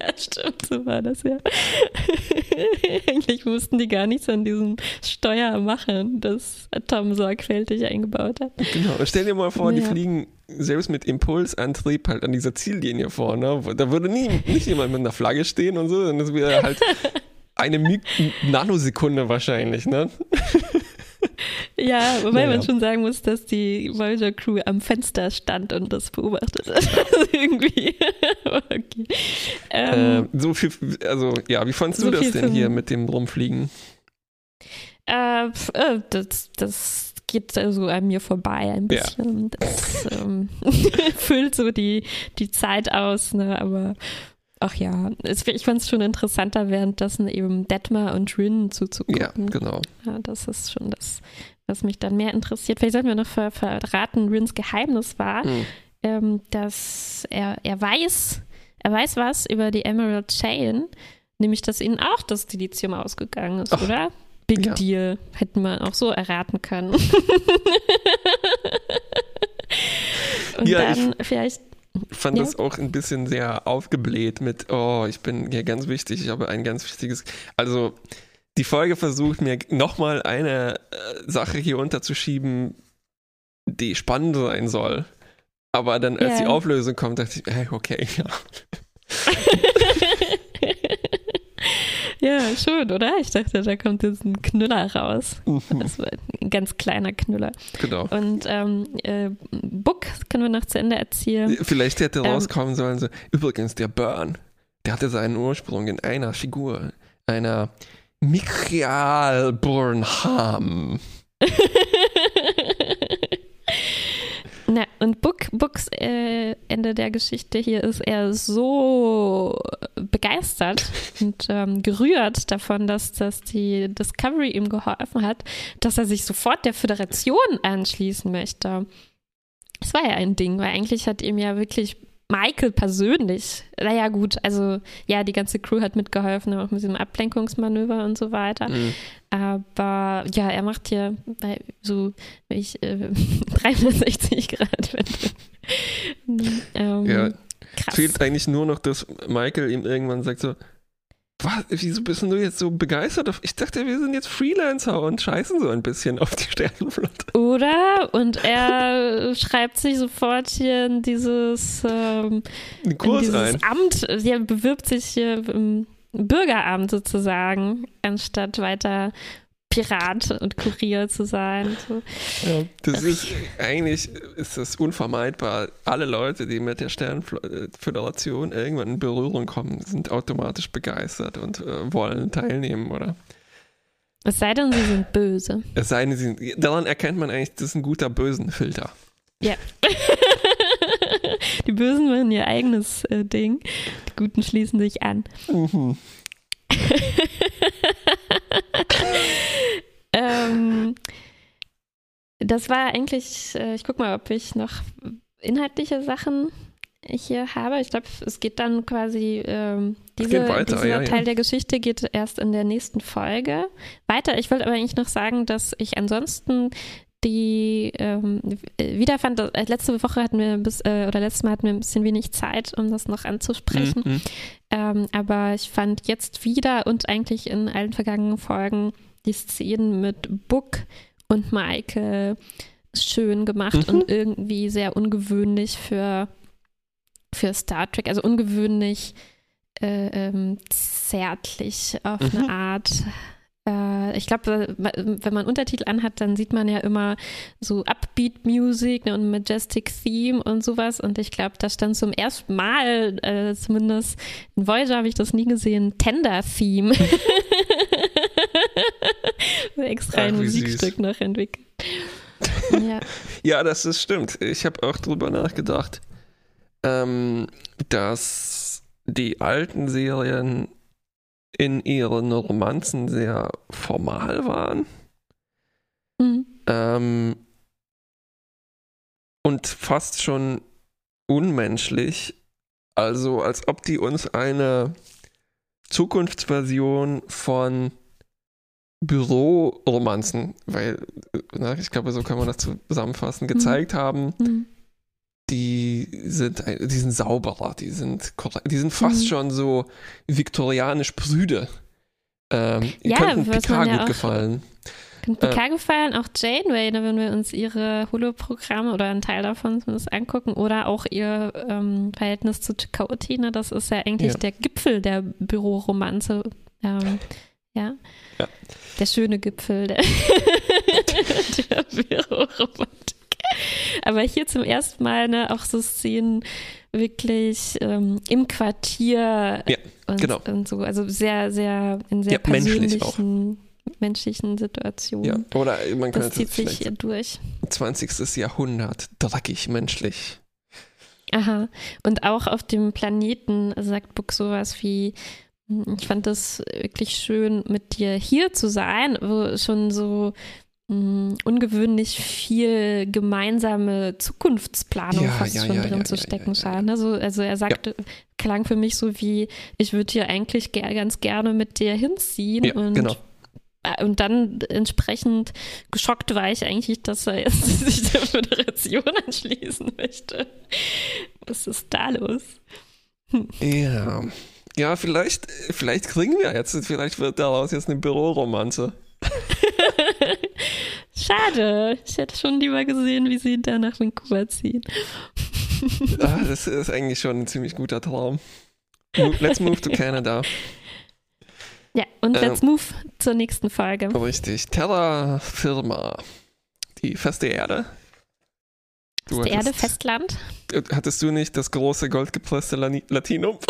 Ja, stimmt, so war das ja. Eigentlich mussten die gar nichts an diesem Steuer machen, das Tom sorgfältig eingebaut hat. Genau, stell dir mal vor, ja. die fliegen selbst mit Impulsantrieb halt an dieser Ziellinie vorne. Da würde nie, nicht jemand mit einer Flagge stehen und so, sondern das wäre halt eine Nanosekunde wahrscheinlich, ne? Ja, wobei naja. man schon sagen muss, dass die Voyager Crew am Fenster stand und das beobachtet hat. Also irgendwie. okay. Ähm, äh, so viel, also ja, wie fandest so du das denn hier mit dem Rumfliegen? Äh, äh, das, das geht so an mir vorbei ein bisschen. Ja. Das ähm, füllt so die, die Zeit aus, ne? aber ach ja, ich fand es schon interessanter, währenddessen eben Detmar und Rin zuzugucken. Ja, genau. Ja, das ist schon das, was mich dann mehr interessiert. Vielleicht sollten wir noch ver verraten, Rins Geheimnis war, mhm. ähm, dass er, er weiß, er weiß was über die Emerald Chain, nämlich, dass ihnen auch das Dilithium ausgegangen ist, Ach, oder? Big ja. Deal. Hätten wir auch so erraten können. Und ja, dann vielleicht Ich fand ja. das auch ein bisschen sehr aufgebläht mit, oh, ich bin hier ganz wichtig, ich habe ein ganz wichtiges. Also, die Folge versucht mir nochmal eine äh, Sache hier unterzuschieben, die spannend sein soll. Aber dann, als yeah. die Auflösung kommt, dachte ich, hey, okay, ja. ja, schon, oder? Ich dachte, da kommt jetzt ein Knüller raus. Mhm. Das war ein ganz kleiner Knüller. Genau. Und ähm, äh, Book können wir noch zu Ende erzählen. Vielleicht hätte ähm, rauskommen sollen, so, übrigens, der Burn, der hatte seinen Ursprung in einer Figur, einer Michael Burnham. Na, und Book, Books äh, Ende der Geschichte hier ist er so begeistert und ähm, gerührt davon, dass, dass die Discovery ihm geholfen hat, dass er sich sofort der Föderation anschließen möchte. Das war ja ein Ding, weil eigentlich hat ihm ja wirklich Michael persönlich, naja gut, also ja, die ganze Crew hat mitgeholfen, auch mit diesem Ablenkungsmanöver und so weiter. Mhm. Aber ja, er macht hier bei so ich, äh, 360 Grad. ähm, ja. Krass. Fehlt eigentlich nur noch, dass Michael ihm irgendwann sagt so, was, wieso bist du jetzt so begeistert? Ich dachte, wir sind jetzt Freelancer und scheißen so ein bisschen auf die Sternenflotte. Oder? Und er schreibt sich sofort hier in dieses, ähm, in dieses ein. Amt, er bewirbt sich hier im Bürgeramt sozusagen, anstatt weiter Pirat und Kurier zu sein. So. Ja, das ist eigentlich ist das unvermeidbar. Alle Leute, die mit der Sternföderation irgendwann in Berührung kommen, sind automatisch begeistert und äh, wollen teilnehmen, oder? Es sei denn, sie sind böse. Es sei denn, sie sind, daran erkennt man eigentlich, das ist ein guter Bösenfilter. Ja. die Bösen machen ihr eigenes äh, Ding. Die Guten schließen sich an. Mhm. ähm, das war eigentlich, äh, ich guck mal, ob ich noch inhaltliche Sachen hier habe. Ich glaube, es geht dann quasi, ähm, diese, weiter, dieser ja, Teil ja. der Geschichte geht erst in der nächsten Folge weiter. Ich wollte aber eigentlich noch sagen, dass ich ansonsten die ähm, wieder fand, äh, letzte Woche hatten wir bis, äh, oder letztes Mal hatten wir ein bisschen wenig Zeit, um das noch anzusprechen. Mhm. Ähm, aber ich fand jetzt wieder und eigentlich in allen vergangenen Folgen die Szenen mit Book und Michael schön gemacht mhm. und irgendwie sehr ungewöhnlich für, für Star Trek, also ungewöhnlich äh, ähm, zärtlich auf mhm. eine Art äh, ich glaube, wenn man Untertitel anhat, dann sieht man ja immer so Upbeat Music ne, und Majestic Theme und sowas. Und ich glaube, da stand zum ersten Mal, äh, zumindest in Voyager habe ich das nie gesehen, Tender Theme. extra ein Musikstück noch entwickelt. ja. ja, das ist stimmt. Ich habe auch drüber nachgedacht, ähm, dass die alten Serien in ihren Romanzen sehr formal waren. Mhm. Ähm, und fast schon unmenschlich. Also als ob die uns eine Zukunftsversion von Büroromanzen, weil, na, ich glaube, so kann man das zusammenfassen, mhm. gezeigt mhm. haben, mhm die sind, die sind sauberer, die sind, die sind fast mhm. schon so viktorianisch prüde. Ähm, ja, könnten Picard ja gut gefallen. Könnte Picard äh, gefallen, auch Janeway, wenn wir uns ihre Holoprogramme oder einen Teil davon zumindest angucken oder auch ihr ähm, Verhältnis zu Chakotay, ne, das ist ja eigentlich ja. der Gipfel der Büroromanze. Ähm, ja? ja? Der schöne Gipfel der, der Büroromantik. Aber hier zum ersten Mal ne, auch so Szenen wirklich ähm, im Quartier ja, und, genau. und so. Also sehr, sehr in sehr ja, persönlichen menschlichen Situationen. Ja, oder man das zieht sich hier durch. 20. Jahrhundert, dreckig menschlich. Aha. Und auch auf dem Planeten sagt Buck sowas wie, ich fand das wirklich schön, mit dir hier zu sein, wo schon so mh, ungewöhnlich viel gemeinsame Zukunftsplanung ja, fast ja, schon ja, drin zu stecken scheint. Also, also er sagte, klang für mich so wie, ich würde hier eigentlich ger ganz gerne mit dir hinziehen und genau. Äh, und dann entsprechend geschockt war ich eigentlich, dass er jetzt sich der Föderation anschließen möchte. Was ist da los? Ja. Ja, vielleicht, vielleicht kriegen wir jetzt, vielleicht wird daraus jetzt eine Büroromanze. Schade. Ich hätte schon lieber gesehen, wie sie da nach Vancouver ziehen. ah, das ist eigentlich schon ein ziemlich guter Traum. Let's move to Canada. Ja, und ähm, let's move zur nächsten Folge. Richtig. Terra Firma. Die feste Erde. Du feste Erde, Festland. Hattest du nicht das große goldgepresste Latinum?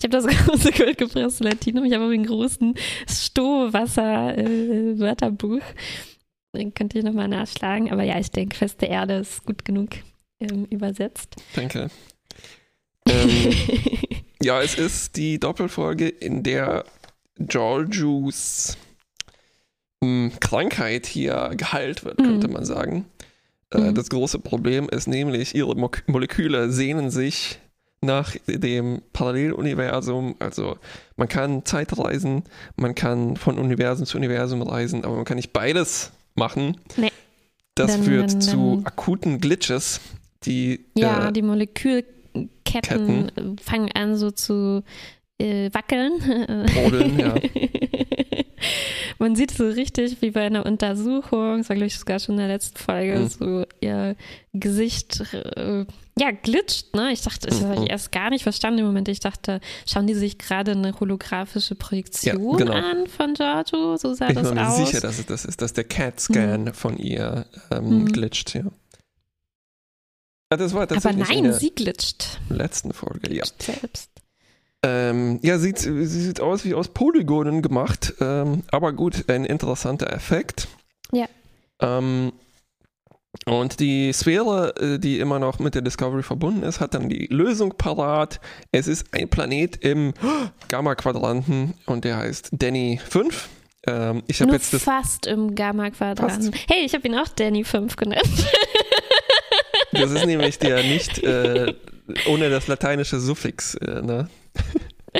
Ich habe das große goldgepresste Latinum. Ich habe auch ein großen Stohwasser-Wörterbuch. Äh, Den könnt ihr nochmal nachschlagen. Aber ja, ich denke, feste Erde ist gut genug ähm, übersetzt. Danke. Ähm, ja, es ist die Doppelfolge, in der Georgius hm, Krankheit hier geheilt wird, könnte mhm. man sagen. Äh, mhm. Das große Problem ist nämlich, ihre Mo Moleküle sehnen sich nach dem Paralleluniversum. Also man kann Zeitreisen, man kann von Universum zu Universum reisen, aber man kann nicht beides machen. Nee. Das dann, führt dann, zu akuten Glitches, die. Ja, äh, die Molekülketten Ketten. fangen an so zu äh, wackeln. Brodeln, ja. Man sieht so richtig wie bei einer Untersuchung, das war glaube ich sogar schon in der letzten Folge, mhm. so ihr Gesicht äh, ja, glitscht, ne? Ich dachte, ich habe mhm. erst gar nicht verstanden im Moment. Ich dachte, schauen die sich gerade eine holographische Projektion ja, genau. an von Giorgio? So sah ich das aus. Ich bin mir sicher, dass es das ist, dass der CAT-Scan mhm. von ihr ähm, mhm. glitscht, ja. ja. Das war tatsächlich Aber nein, sie glitscht. Letzten Folge, ja. Selbst. Ähm, ja, sieht, sie sieht aus wie aus Polygonen gemacht, ähm, aber gut, ein interessanter Effekt. Ja. Ähm, und die Sphäre, äh, die immer noch mit der Discovery verbunden ist, hat dann die Lösung parat. Es ist ein Planet im Gamma-Quadranten und der heißt Danny 5. Ähm, ich habe jetzt das fast im Gamma-Quadranten. Hey, ich habe ihn auch Danny 5 genannt. Das ist nämlich der nicht äh, ohne das lateinische Suffix, äh, ne?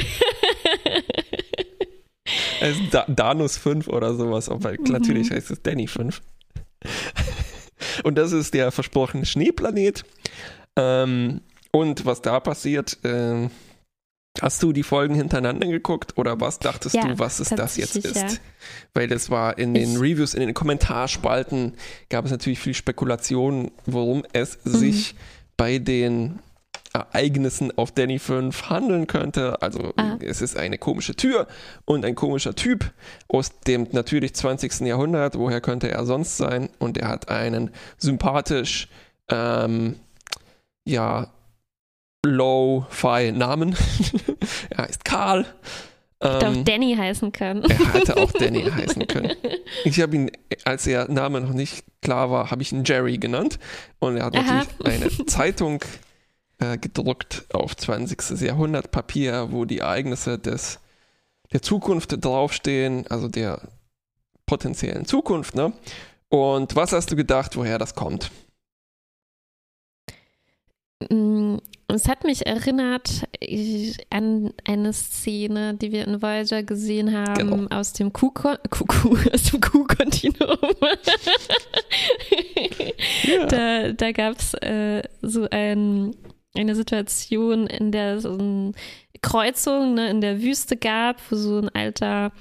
es ist da Danus 5 oder sowas, aber mhm. natürlich heißt es Danny 5. Und das ist der versprochene Schneeplanet. Ähm, und was da passiert, äh, hast du die Folgen hintereinander geguckt oder was dachtest ja, du, was es das jetzt ist? Ja. Weil das war in den ich, Reviews, in den Kommentarspalten gab es natürlich viel Spekulation, worum es mhm. sich bei den Ereignissen auf Danny 5 handeln könnte. Also ah. es ist eine komische Tür und ein komischer Typ aus dem natürlich 20. Jahrhundert. Woher könnte er sonst sein? Und er hat einen sympathisch, ähm, ja, Low-Fi-Namen. er heißt Karl. Hätte ähm, auch Danny heißen können. Er hätte auch Danny heißen können. Ich habe ihn, als der Name noch nicht klar war, habe ich ihn Jerry genannt. Und er hat Aha. natürlich eine Zeitung äh, gedruckt auf 20. Jahrhundert Papier, wo die Ereignisse des, der Zukunft draufstehen, also der potenziellen Zukunft. Ne? Und was hast du gedacht, woher das kommt? Mm, es hat mich erinnert an eine Szene, die wir in Voyager gesehen haben genau. aus dem Kuh-Kontinuum. ja. Da, da gab es äh, so ein eine Situation, in der es eine Kreuzung ne, in der Wüste gab, wo so ein alter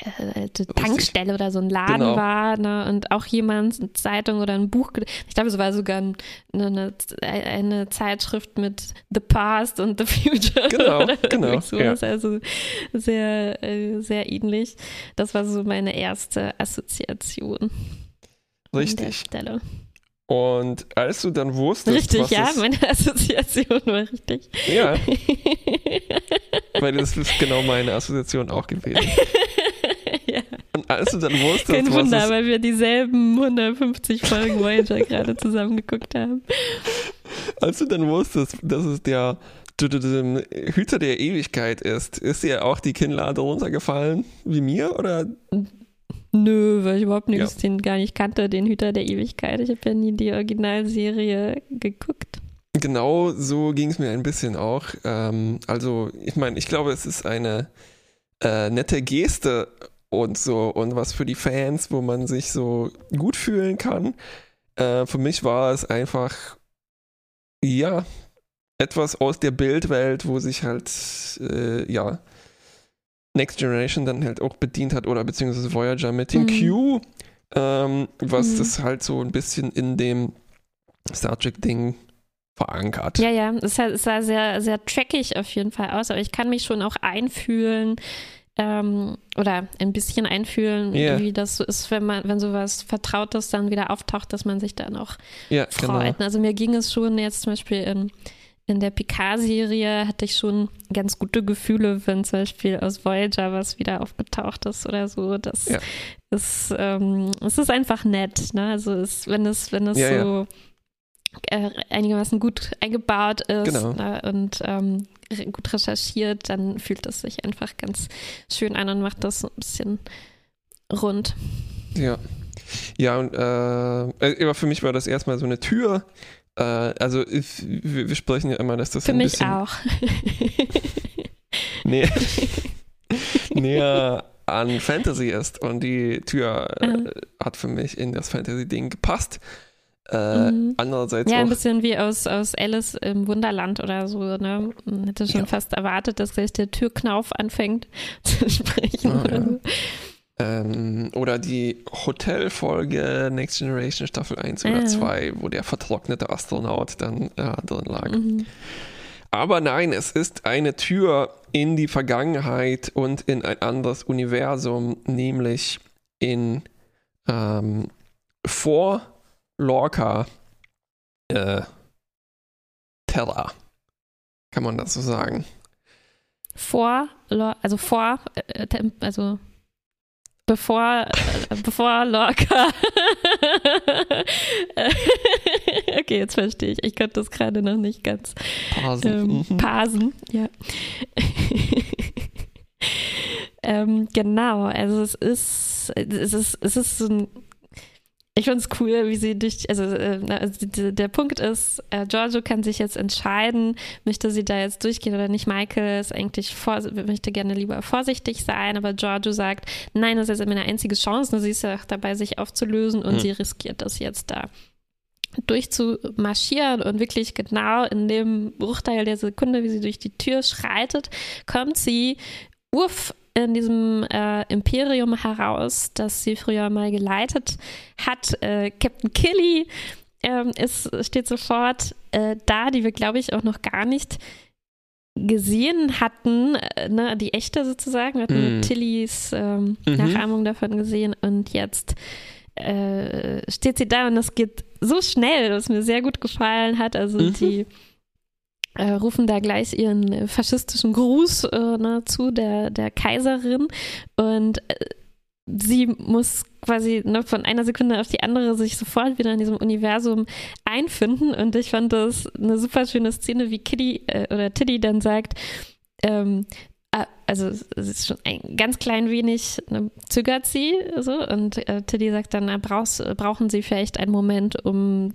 äh, Tankstelle oder so ein Laden genau. war ne, und auch jemand eine Zeitung oder ein Buch, ich glaube, es war sogar eine, eine, eine, Zeitschrift mit The Past und The Future. Genau, genau. So. Ja. Also sehr, äh, sehr ähnlich. Das war so meine erste Assoziation. Richtig. An der Stelle. Und als du dann wusstest. Richtig, ja, meine Assoziation war richtig. Ja. weil das ist genau meine Assoziation auch gewesen. ja. Und als du dann wusstest. Kein Wunder, es, weil wir dieselben 150 Folgen Voyager gerade zusammengeguckt haben. Als du dann wusstest, dass es der Hüter der Ewigkeit ist, ist dir auch die Kinnlade runtergefallen wie mir oder? Nö, weil ich überhaupt nichts ja. den gar nicht kannte, den Hüter der Ewigkeit. Ich habe ja nie die Originalserie geguckt. Genau so ging es mir ein bisschen auch. Ähm, also, ich meine, ich glaube, es ist eine äh, nette Geste und so und was für die Fans, wo man sich so gut fühlen kann. Äh, für mich war es einfach ja, etwas aus der Bildwelt, wo sich halt, äh, ja, Next Generation dann halt auch bedient hat oder beziehungsweise Voyager mit den mhm. Q, ähm, was mhm. das halt so ein bisschen in dem Star Trek-Ding verankert. Ja, ja, es sah sehr, sehr trackig auf jeden Fall aus, aber ich kann mich schon auch einfühlen ähm, oder ein bisschen einfühlen, yeah. wie das so ist, wenn man, wenn sowas Vertrautes dann wieder auftaucht, dass man sich dann auch ja, freut. Genau. Also mir ging es schon jetzt zum Beispiel in in der Picard-Serie hatte ich schon ganz gute Gefühle, wenn zum Beispiel aus Voyager was wieder aufgetaucht ist oder so. Das ja. ist, ähm, es ist einfach nett. Ne? Also es, wenn es, wenn es ja, so. Äh, einigermaßen gut eingebaut ist genau. ne? und ähm, gut recherchiert, dann fühlt es sich einfach ganz schön an und macht das so ein bisschen rund. Ja. Ja, und äh, aber für mich war das erstmal so eine Tür, äh, also ich, wir, wir, sprechen ja immer, dass das Für ein mich bisschen auch. näher, näher an Fantasy ist und die Tür äh, hat für mich in das Fantasy-Ding gepasst. Äh, mhm. Andererseits ja, auch, ein bisschen wie aus, aus Alice im Wunderland oder so. Ne? Man hätte schon ja. fast erwartet, dass gleich der Türknauf anfängt zu sprechen. Oh, ja. so. Ähm, oder die Hotelfolge Next Generation Staffel 1 oder 2, wo der vertrocknete Astronaut dann äh, drin lag. Mhm. Aber nein, es ist eine Tür in die Vergangenheit und in ein anderes Universum, nämlich in ähm, vor Lorca äh, Terra. Kann man das so sagen? Vor, also vor, äh, also bevor, äh, bevor Lorca. okay, jetzt verstehe ich. Ich konnte das gerade noch nicht ganz parsen. Ähm, mhm. parsen, ja. ähm, genau, also es ist, es ist, es ist so ein ich finde es cool, wie sie durch, also, äh, also der Punkt ist, äh, Giorgio kann sich jetzt entscheiden, möchte sie da jetzt durchgehen oder nicht. Michael ist eigentlich vor, möchte gerne lieber vorsichtig sein, aber Giorgio sagt, nein, das ist jetzt meine einzige Chance. Und sie ist ja dabei, sich aufzulösen und mhm. sie riskiert das jetzt da durchzumarschieren und wirklich genau in dem Bruchteil der Sekunde, wie sie durch die Tür schreitet, kommt sie uff in diesem äh, Imperium heraus, das sie früher mal geleitet hat. Äh, Captain Killy ähm, ist, steht sofort äh, da, die wir, glaube ich, auch noch gar nicht gesehen hatten, äh, ne, die echte sozusagen. Wir hatten mm. Tillys ähm, mhm. Nachahmung davon gesehen und jetzt äh, steht sie da und das geht so schnell, was mir sehr gut gefallen hat. Also mhm. die äh, rufen da gleich ihren äh, faschistischen Gruß äh, ne, zu der, der Kaiserin. Und äh, sie muss quasi ne, von einer Sekunde auf die andere sich sofort wieder in diesem Universum einfinden. Und ich fand das eine super schöne Szene, wie Kitty äh, oder Tiddy dann sagt, ähm, ah, also es ist schon ein ganz klein wenig ne, zögert sie so. Und äh, Tiddy sagt dann, na, brauchst, brauchen sie vielleicht einen Moment, um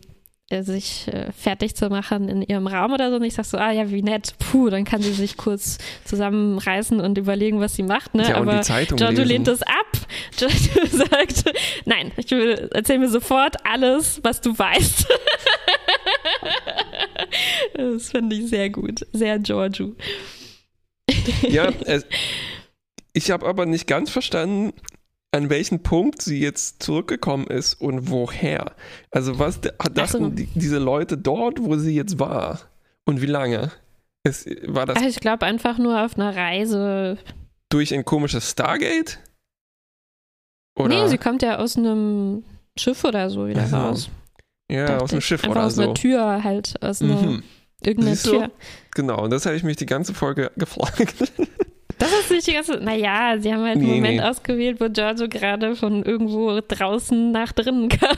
sich äh, fertig zu machen in ihrem Raum oder so. Und ich sag so, ah ja, wie nett, puh, dann kann sie sich kurz zusammenreißen und überlegen, was sie macht. Ne? Ja, Aber Giorgio lehnt es ab. Giorgio sagt, nein, ich will, erzähl mir sofort alles, was du weißt. das finde ich sehr gut. Sehr Giorgio. ja, es, ich habe aber nicht ganz verstanden, an welchen Punkt sie jetzt zurückgekommen ist und woher. Also was dachten so. die, diese Leute dort, wo sie jetzt war und wie lange? Es, war das also ich glaube einfach nur auf einer Reise. Durch ein komisches Stargate? Oder? Nee, sie kommt ja aus einem Schiff oder so wieder also, raus. Ja, aus einem Schiff oder aus so. Aus einer Tür halt, aus einer mhm. irgendeiner Tür. Genau, und das habe ich mich die ganze Folge gefragt. Das ist nicht die ganze. Naja, sie haben halt einen nee, Moment nee. ausgewählt, wo Giorgio gerade von irgendwo draußen nach drinnen kam.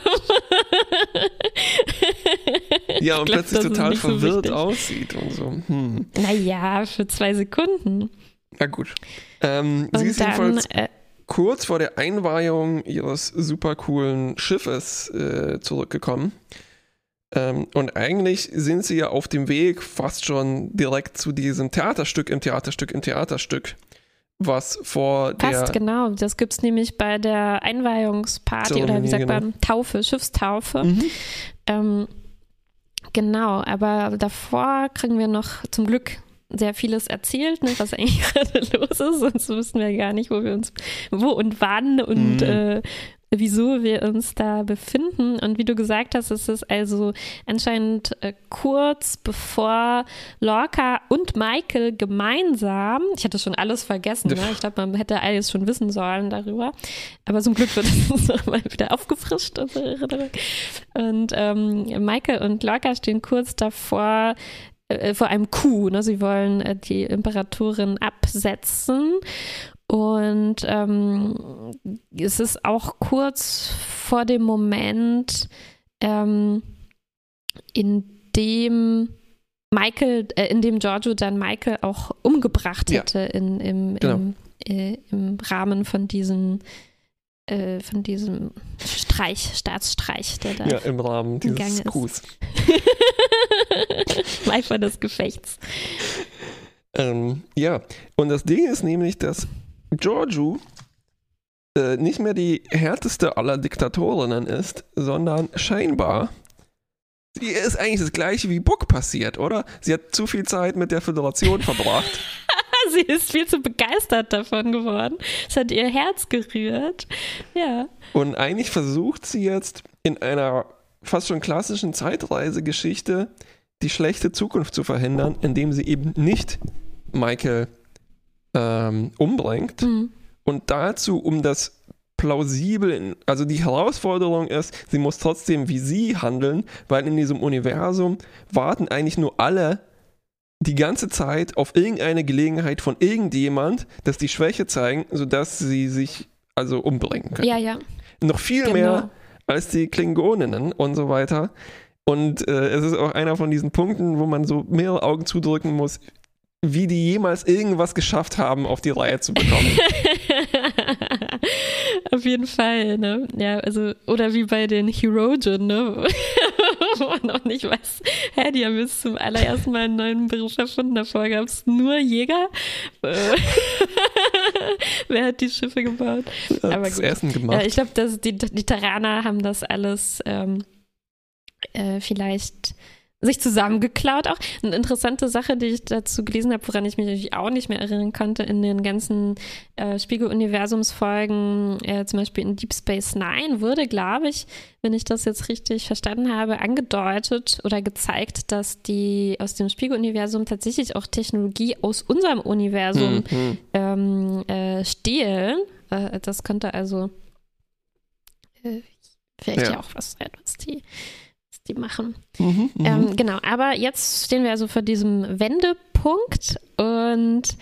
ja, und glaub, plötzlich total verwirrt so aussieht und so. Hm. Naja, für zwei Sekunden. Ja, gut. Ähm, sie ist dann, jedenfalls äh, kurz vor der Einweihung ihres super coolen Schiffes äh, zurückgekommen. Ähm, und eigentlich sind sie ja auf dem Weg fast schon direkt zu diesem Theaterstück im Theaterstück im Theaterstück, was vor der. Fast genau, das gibt es nämlich bei der Einweihungsparty oder wie sagt genau. man, Taufe, Schiffstaufe. Mhm. Ähm, Genau, aber davor kriegen wir noch zum Glück sehr vieles erzählt, ne, was eigentlich gerade los ist, sonst wüssten wir gar nicht, wo wir uns, wo und wann und mhm. äh, wieso wir uns da befinden. Und wie du gesagt hast, ist es also anscheinend äh, kurz bevor Lorca und Michael gemeinsam, ich hatte schon alles vergessen, ne? ich glaube, man hätte alles schon wissen sollen darüber, aber zum Glück wird es nochmal wieder aufgefrischt. Und ähm, Michael und Lorca stehen kurz davor, äh, vor einem Coup. Ne? Sie wollen äh, die Imperatorin absetzen und ähm, es ist auch kurz vor dem Moment, ähm, in dem Michael, äh, in dem Giorgio dann Michael auch umgebracht hätte ja. in, im, genau. im, äh, im Rahmen von diesen äh, von diesem Streich, Staatsstreich, der da ja, im Rahmen dieses Coups. Eifer des Gefechts. Ähm, ja, und das Ding ist nämlich, dass Giorgio äh, nicht mehr die härteste aller Diktatorinnen ist, sondern scheinbar sie ist eigentlich das gleiche wie Buck passiert, oder? Sie hat zu viel Zeit mit der Föderation verbracht. sie ist viel zu begeistert davon geworden. Es hat ihr Herz gerührt. Ja. Und eigentlich versucht sie jetzt in einer fast schon klassischen Zeitreisegeschichte die schlechte Zukunft zu verhindern, indem sie eben nicht Michael ähm, umbringt. Mhm. Und dazu, um das plausibel, also die Herausforderung ist, sie muss trotzdem wie sie handeln, weil in diesem Universum warten eigentlich nur alle die ganze Zeit auf irgendeine Gelegenheit von irgendjemand, dass die Schwäche zeigen, sodass sie sich also umbringen können. Ja, ja. Noch viel genau. mehr als die Klingoninnen und so weiter. Und äh, es ist auch einer von diesen Punkten, wo man so mehrere Augen zudrücken muss, wie die jemals irgendwas geschafft haben, auf die Reihe zu bekommen. auf jeden Fall, ne? Ja, also, oder wie bei den Herogen, ne? Wo man auch nicht weiß, hä, die haben jetzt zum allerersten Mal einen neuen Beruf erfunden. Davor gab es nur Jäger. Wer hat die Schiffe gebaut? Aber das gut. Essen gemacht. Ja, ich glaube, die, die Terraner haben das alles ähm, äh, vielleicht sich zusammengeklaut auch. Eine interessante Sache, die ich dazu gelesen habe, woran ich mich natürlich auch nicht mehr erinnern konnte, in den ganzen äh, Spiegel-Universumsfolgen, äh, zum Beispiel in Deep Space Nine, wurde, glaube ich, wenn ich das jetzt richtig verstanden habe, angedeutet oder gezeigt, dass die aus dem Spiegel-Universum tatsächlich auch Technologie aus unserem Universum mhm. ähm, äh, stehlen. Äh, das könnte also äh, vielleicht ja. ja auch was sein, was die die machen. Mhm, mhm, ähm, genau, aber jetzt stehen wir also vor diesem Wendepunkt und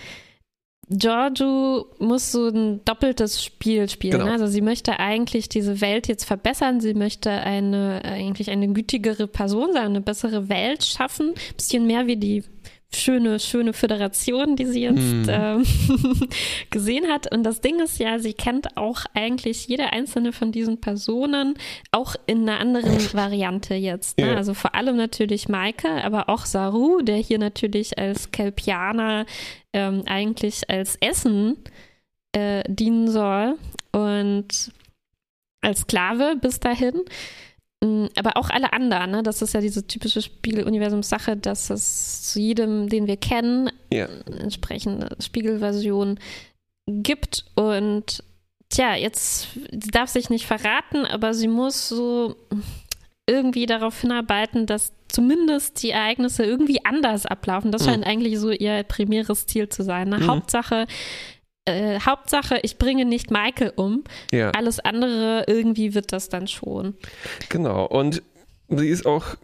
Giorgio muss so ein doppeltes Spiel spielen. Genau. Also sie möchte eigentlich diese Welt jetzt verbessern. Sie möchte eine eigentlich eine gütigere Person sein, eine bessere Welt schaffen. Ein bisschen mehr wie die schöne, schöne Föderation, die sie jetzt mm. ähm, gesehen hat. Und das Ding ist ja, sie kennt auch eigentlich jede einzelne von diesen Personen, auch in einer anderen Variante jetzt. Ne? Ja. Also vor allem natürlich Maike, aber auch Saru, der hier natürlich als Kelpianer ähm, eigentlich als Essen äh, dienen soll und als Sklave bis dahin. Mm, aber auch alle anderen, ne? das ist ja diese typische Spiegeluniversums-Sache, dass es zu jedem, den wir kennen, ja. entsprechende Spiegelversion gibt. Und tja, jetzt sie darf sich nicht verraten, aber sie muss so irgendwie darauf hinarbeiten, dass zumindest die Ereignisse irgendwie anders ablaufen. Das mhm. scheint eigentlich so ihr primäres Ziel zu sein. Ne? Mhm. Hauptsache, äh, Hauptsache, ich bringe nicht Michael um. Ja. Alles andere, irgendwie wird das dann schon. Genau. Und sie ist auch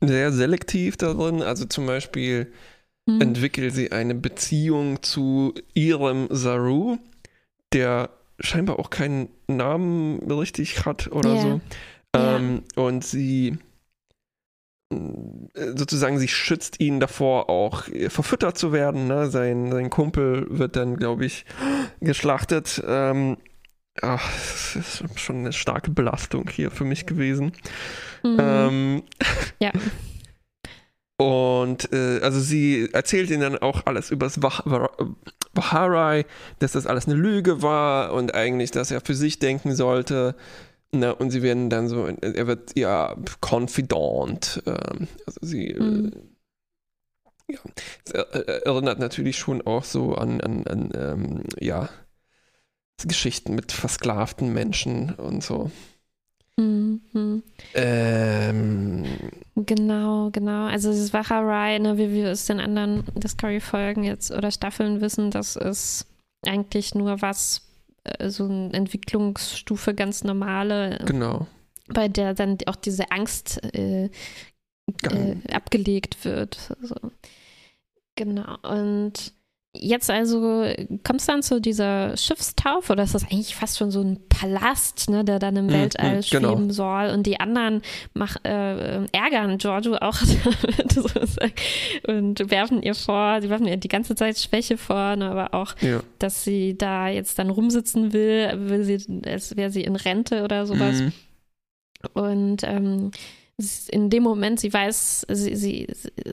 sehr selektiv darin. Also zum Beispiel hm. entwickelt sie eine Beziehung zu ihrem Saru, der scheinbar auch keinen Namen richtig hat oder yeah. so. Ähm, ja. Und sie sozusagen sie schützt ihn davor, auch äh, verfüttert zu werden. Ne? Sein, sein Kumpel wird dann, glaube ich, geschlachtet. Ähm, ach, das ist schon eine starke Belastung hier für mich gewesen. Mhm. Ähm, ja. Und äh, also sie erzählt ihnen dann auch alles über das Baharai, dass das alles eine Lüge war und eigentlich, dass er für sich denken sollte Na, und sie werden dann so, er wird ja confidant. Ähm, also sie, mhm. äh, ja, es erinnert natürlich schon auch so an, an, an ähm, ja, Geschichten mit versklavten Menschen und so. Mhm. Ähm, genau, genau. Also dieses Wacherei, ne, wie wir es den anderen Discovery-Folgen jetzt oder Staffeln wissen, das ist eigentlich nur was, äh, so eine Entwicklungsstufe ganz normale. Genau. Bei der dann auch diese Angst äh, äh, abgelegt wird. So. Genau. Und Jetzt also kommt es dann zu dieser Schiffstaufe oder ist das eigentlich fast schon so ein Palast, ne, der dann im mm, Weltall mm, genau. schweben soll und die anderen mach, äh, ärgern Giorgio auch und werfen ihr vor, sie werfen ihr die ganze Zeit Schwäche vor, ne, aber auch, ja. dass sie da jetzt dann rumsitzen will, will sie, als wäre sie in Rente oder sowas. Mm. Und ähm, in dem Moment, sie weiß, sie, sie,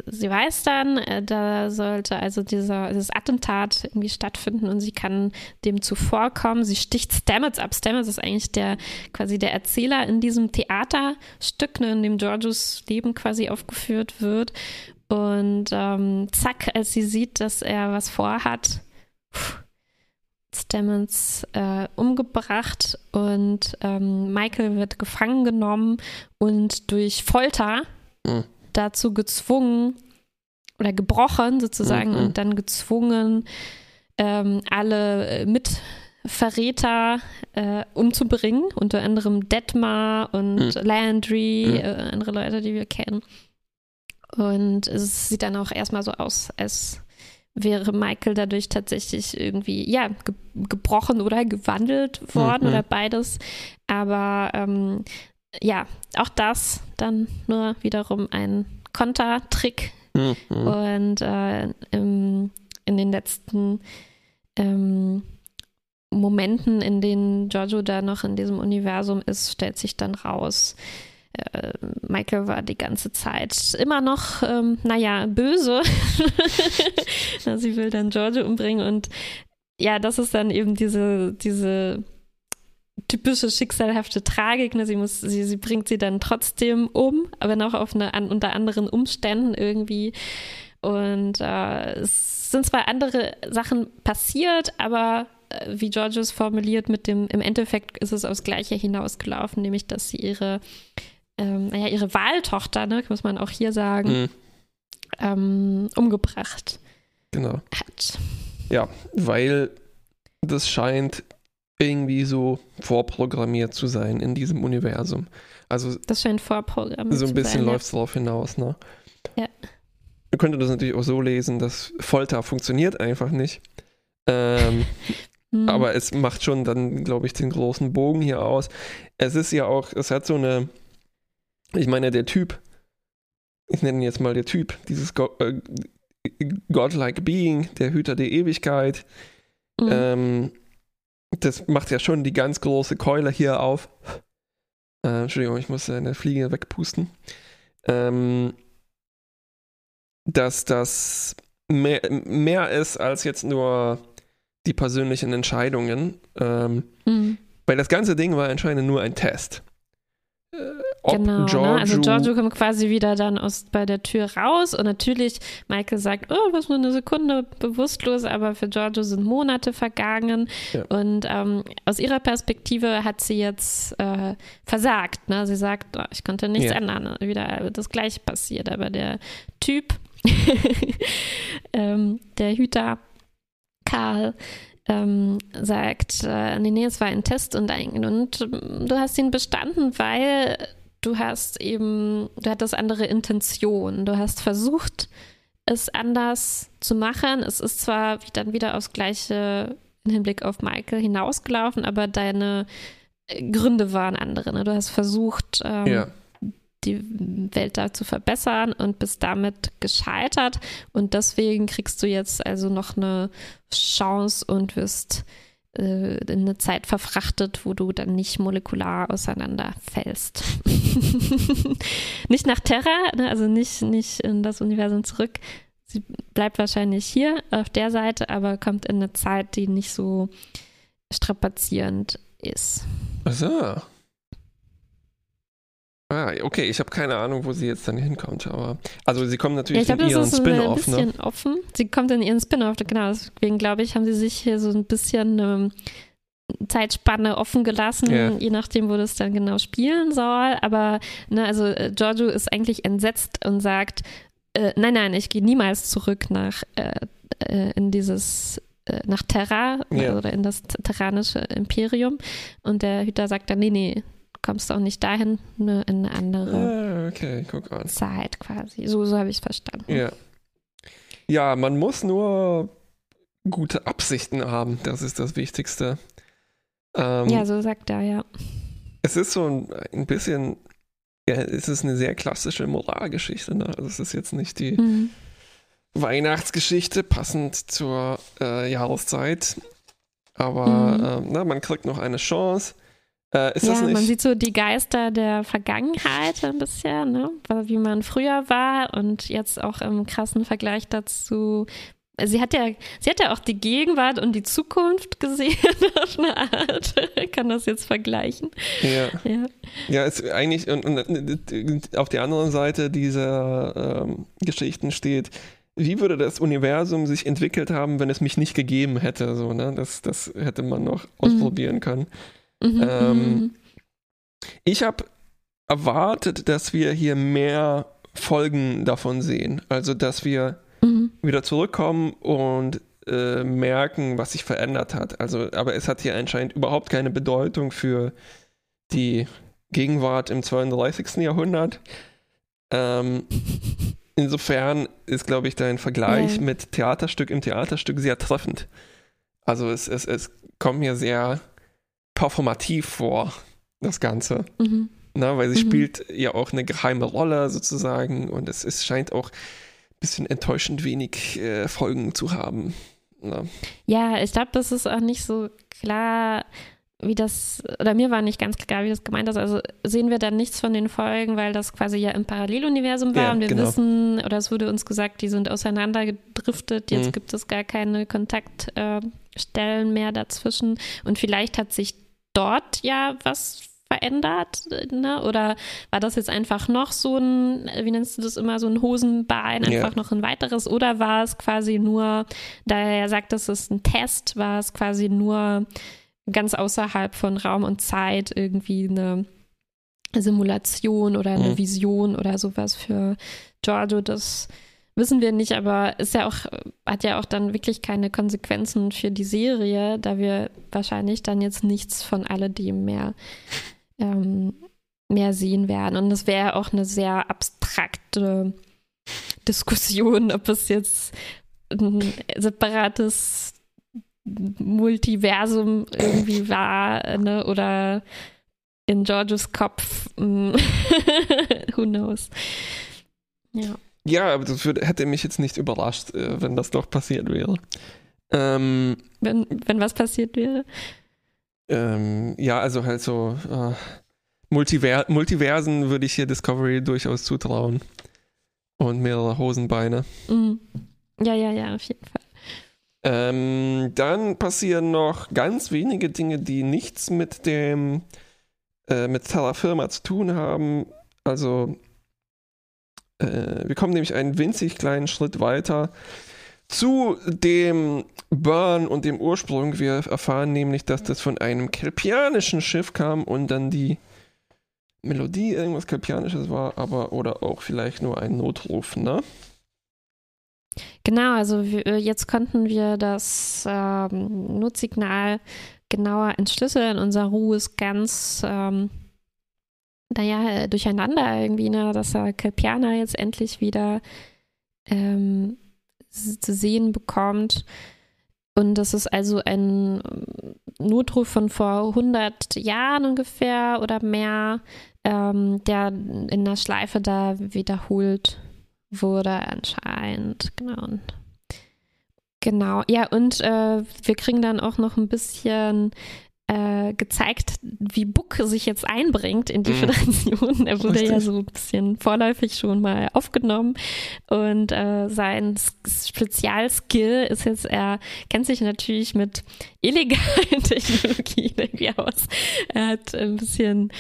sie weiß dann, äh, da sollte also dieser, dieses Attentat irgendwie stattfinden und sie kann dem zuvorkommen. Sie sticht Stamets ab. Stamets ist eigentlich der quasi der Erzähler in diesem Theaterstück, ne, in dem Georgios Leben quasi aufgeführt wird. Und ähm, zack, als sie sieht, dass er was vorhat, pff, Stemmons äh, umgebracht und ähm, Michael wird gefangen genommen und durch Folter mhm. dazu gezwungen oder gebrochen sozusagen mhm. und dann gezwungen, ähm, alle Mitverräter äh, umzubringen, unter anderem Detmar und mhm. Landry, mhm. äh, andere Leute, die wir kennen. Und es sieht dann auch erstmal so aus, als wäre Michael dadurch tatsächlich irgendwie, ja, ge gebrochen oder gewandelt worden mhm. oder beides. Aber ähm, ja, auch das dann nur wiederum ein Kontertrick. Mhm. Und äh, im, in den letzten ähm, Momenten, in denen Giorgio da noch in diesem Universum ist, stellt sich dann raus, äh, Michael war die ganze Zeit immer noch, ähm, naja, böse. Sie will dann George umbringen und ja, das ist dann eben diese, diese typische schicksalhafte Tragik. Ne? Sie, muss, sie, sie bringt sie dann trotzdem um, aber noch auf eine, an, unter anderen Umständen irgendwie. Und äh, es sind zwar andere Sachen passiert, aber äh, wie Georges formuliert, mit dem, im Endeffekt ist es aufs Gleiche hinausgelaufen, nämlich dass sie ihre ähm, naja, ihre Wahltochter, ne, muss man auch hier sagen, mhm. ähm, umgebracht genau. hat. Ja, weil das scheint irgendwie so vorprogrammiert zu sein in diesem Universum. Also das scheint vorprogrammiert So ein bisschen läuft es ja. darauf hinaus, ne? Ja. Ihr könntet das natürlich auch so lesen, dass Folter funktioniert einfach nicht. Ähm, hm. Aber es macht schon dann, glaube ich, den großen Bogen hier aus. Es ist ja auch, es hat so eine ich meine, der Typ, ich nenne ihn jetzt mal der Typ, dieses Go äh, Godlike Being, der Hüter der Ewigkeit, mhm. ähm, das macht ja schon die ganz große Keule hier auf. Äh, Entschuldigung, ich muss eine Fliege wegpusten. Ähm, dass das mehr, mehr ist als jetzt nur die persönlichen Entscheidungen. Ähm, mhm. Weil das ganze Ding war anscheinend nur ein Test. Äh, genau, Giorgio, ne? also Giorgio kommt quasi wieder dann aus, bei der Tür raus und natürlich Michael sagt, oh, was nur eine Sekunde bewusstlos, aber für Giorgio sind Monate vergangen ja. und ähm, aus ihrer Perspektive hat sie jetzt äh, versagt. Ne? Sie sagt, oh, ich konnte nichts ja. ändern, wieder das gleiche passiert, aber der Typ, ähm, der Hüter Karl, ähm, sagt, äh, nee, nee, es war ein Test und, ein, und du hast ihn bestanden, weil du hast eben, du hattest andere Intentionen. Du hast versucht, es anders zu machen. Es ist zwar dann wieder aufs Gleiche im Hinblick auf Michael hinausgelaufen, aber deine Gründe waren andere. Ne? Du hast versucht, ähm, ja die Welt da zu verbessern und bist damit gescheitert. Und deswegen kriegst du jetzt also noch eine Chance und wirst äh, in eine Zeit verfrachtet, wo du dann nicht molekular auseinanderfällst. nicht nach Terra, ne, also nicht, nicht in das Universum zurück. Sie bleibt wahrscheinlich hier auf der Seite, aber kommt in eine Zeit, die nicht so strapazierend ist. Ach so. Ah, okay, ich habe keine Ahnung, wo sie jetzt dann hinkommt, aber also sie kommt natürlich ja, glaub, in ihren Spin-off, ne? ein bisschen offen. Sie kommt in ihren Spin-off, genau. Deswegen glaube ich, haben sie sich hier so ein bisschen ähm, Zeitspanne offen gelassen, yeah. je nachdem, wo das dann genau spielen soll. Aber ne, also äh, Giorgio ist eigentlich entsetzt und sagt, äh, nein, nein, ich gehe niemals zurück nach äh, äh in dieses äh, nach Terra yeah. oder in das terranische Imperium. Und der Hüter sagt dann, nee, nee, kommst du auch nicht dahin, nur in eine andere ah, okay. Zeit quasi. So, so habe ich es verstanden. Ja. ja, man muss nur gute Absichten haben. Das ist das Wichtigste. Ähm, ja, so sagt er, ja. Es ist so ein, ein bisschen, ja, es ist eine sehr klassische Moralgeschichte. Ne? Also es ist jetzt nicht die mhm. Weihnachtsgeschichte passend zur äh, Jahreszeit. Aber mhm. äh, na, man kriegt noch eine Chance. Äh, ja, man sieht so die Geister der Vergangenheit ein bisschen, ne? wie man früher war und jetzt auch im krassen Vergleich dazu, sie hat ja, sie hat ja auch die Gegenwart und die Zukunft gesehen auf eine Art. Kann das jetzt vergleichen. Ja. Ja, ja ist eigentlich, und, und, auf der anderen Seite dieser ähm, Geschichten steht, wie würde das Universum sich entwickelt haben, wenn es mich nicht gegeben hätte? So, ne? das, das hätte man noch mhm. ausprobieren mhm. können. Mhm, ähm, mhm. ich habe erwartet, dass wir hier mehr Folgen davon sehen. Also, dass wir mhm. wieder zurückkommen und äh, merken, was sich verändert hat. Also, aber es hat hier anscheinend überhaupt keine Bedeutung für die Gegenwart im 32. Jahrhundert. Ähm, insofern ist, glaube ich, dein Vergleich ja. mit Theaterstück im Theaterstück sehr treffend. Also es, es, es kommt mir sehr performativ vor, das Ganze. Mhm. Na, weil sie mhm. spielt ja auch eine geheime Rolle sozusagen und es, es scheint auch bisschen enttäuschend wenig äh, Folgen zu haben. Ja, ja ich glaube, das ist auch nicht so klar, wie das, oder mir war nicht ganz klar, wie das gemeint ist. Also sehen wir dann nichts von den Folgen, weil das quasi ja im Paralleluniversum war ja, und wir genau. wissen, oder es wurde uns gesagt, die sind auseinandergedriftet, jetzt mhm. gibt es gar keine Kontaktstellen äh, mehr dazwischen und vielleicht hat sich dort ja was verändert? Ne? Oder war das jetzt einfach noch so ein, wie nennst du das immer, so ein Hosenbein, einfach yeah. noch ein weiteres? Oder war es quasi nur, da er sagt, das ist ein Test, war es quasi nur ganz außerhalb von Raum und Zeit irgendwie eine Simulation oder eine mhm. Vision oder sowas für Giorgio, das wissen wir nicht, aber ist ja auch, hat ja auch dann wirklich keine Konsequenzen für die Serie, da wir wahrscheinlich dann jetzt nichts von alledem mehr ähm, mehr sehen werden. Und es wäre auch eine sehr abstrakte Diskussion, ob es jetzt ein separates Multiversum irgendwie war ne? oder in Georges Kopf. Hm, who knows? Ja. Ja, aber das würde, hätte mich jetzt nicht überrascht, äh, wenn das doch passiert wäre. Ähm, wenn, wenn was passiert wäre? Ähm, ja, also halt so äh, Multiver Multiversen würde ich hier Discovery durchaus zutrauen. Und mehrere Hosenbeine. Mhm. Ja, ja, ja, auf jeden Fall. Ähm, dann passieren noch ganz wenige Dinge, die nichts mit dem äh, mit Terra Firma zu tun haben. Also äh, wir kommen nämlich einen winzig kleinen Schritt weiter zu dem Burn und dem Ursprung. Wir erfahren nämlich, dass das von einem kelpianischen Schiff kam und dann die Melodie irgendwas Kelpianisches war, aber oder auch vielleicht nur ein Notruf, ne? Genau, also wir, äh, jetzt konnten wir das ähm, Notsignal genauer entschlüsseln. Unser Ruhe ist ganz, ähm, naja, durcheinander irgendwie, ne? dass der Kelpianer jetzt endlich wieder ähm, zu sehen bekommt. Und das ist also ein ähm, Notruf von vor 100 Jahren ungefähr oder mehr, ähm, der in der Schleife da wiederholt wurde anscheinend. Genau. Genau, ja, und äh, wir kriegen dann auch noch ein bisschen äh, gezeigt, wie Book sich jetzt einbringt in die mhm. Föderation. Er wurde Richtig. ja so ein bisschen vorläufig schon mal aufgenommen und äh, sein Spezialskill ist jetzt, er kennt sich natürlich mit illegalen Technologien irgendwie aus. Er hat ein bisschen